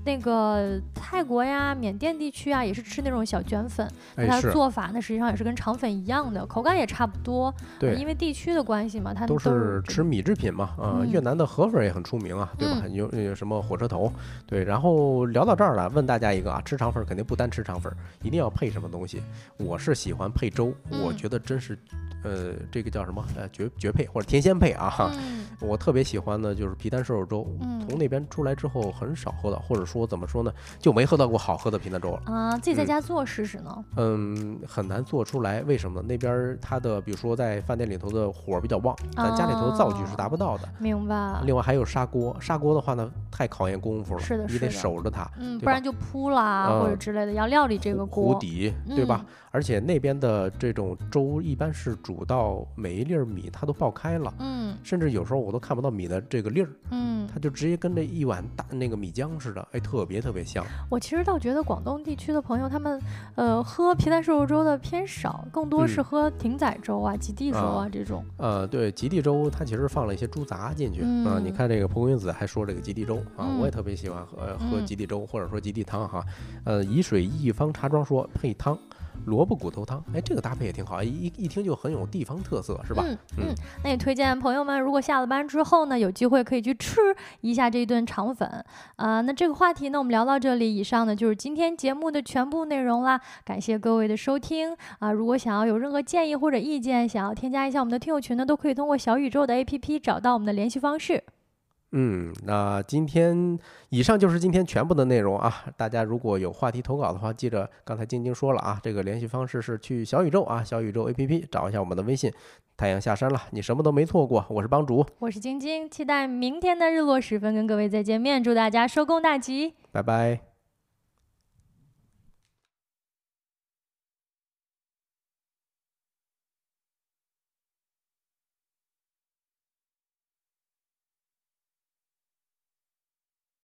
那个泰国呀、缅甸地区啊，也是吃那种小卷粉。它的做法呢，实际上也是跟肠粉一样的，口感也差不多。对因为地区的关系嘛，它都是是吃米制品嘛，啊、嗯越南的河粉也很出名啊，对吧？有有什么火车头，对。然后聊到这儿了，问大家一个啊，吃肠粉肯定不单吃肠粉，一定要配什么东西？我是喜欢配粥，我嗯觉得真是，呃，这个叫什么？呃，绝绝配或者天仙配啊我特别喜欢的就是皮蛋瘦肉粥，嗯从那边出来之后很少喝到，或者说怎么说呢，就没喝到过好喝的皮蛋粥了。啊，自己在嗯家做试试呢。嗯，很难做出来，为什么呢？那边儿它的，比如说在饭店里头的火儿比较旺，咱家里头的灶具是达不到的。明白。另外还有砂锅，砂锅的话呢，太考验功夫了，你得是的你得守着它，嗯，不然就扑啦、或者嗯之类的，要料理这个糊锅。底，对吧？嗯而且那边的这种粥一般是煮到每一粒儿米它都爆开了，嗯甚至有时候我都看不到米的这个粒儿，嗯，它就直接跟这一碗大那个米浆似的，哎，特别特别香。我其实倒觉得广东地区的朋友他们，呃，喝皮蛋瘦肉粥的偏少，更多是嗯喝艇仔粥啊、极地粥啊啊这种。呃，对，极地粥它其实放了一些猪杂进去啊、你嗯看这个蒲公英子还说这个极地粥啊，我也嗯特别喜欢喝喝嗯吉地粥或者说极地汤哈。呃，以水一方茶庄说配汤。萝卜骨头汤，哎，这个搭配也挺好，一一一听就很有地方特色，是吧？嗯嗯嗯，那也推荐朋友们，如果下了班之后呢，有机会可以去吃一下这一顿肠粉啊、那这个话题呢，我们聊到这里，以上呢就是今天节目的全部内容啦。感谢各位的收听啊、如果想要有任何建议或者意见，想要添加一下我们的听友群呢，都可以通过小宇宙的 APP 找到我们的联系方式。嗯，那今天以上就是今天全部的内容啊。大家如果有话题投稿的话，记着刚才晶晶说了啊，这个联系方式是去小宇宙啊，小宇宙 APP 找一下我们的微信。太阳下山了，你什么都没错过。我是帮主，我是晶晶，期待明天的日落时分跟各位再见面，祝大家收工大吉。拜拜。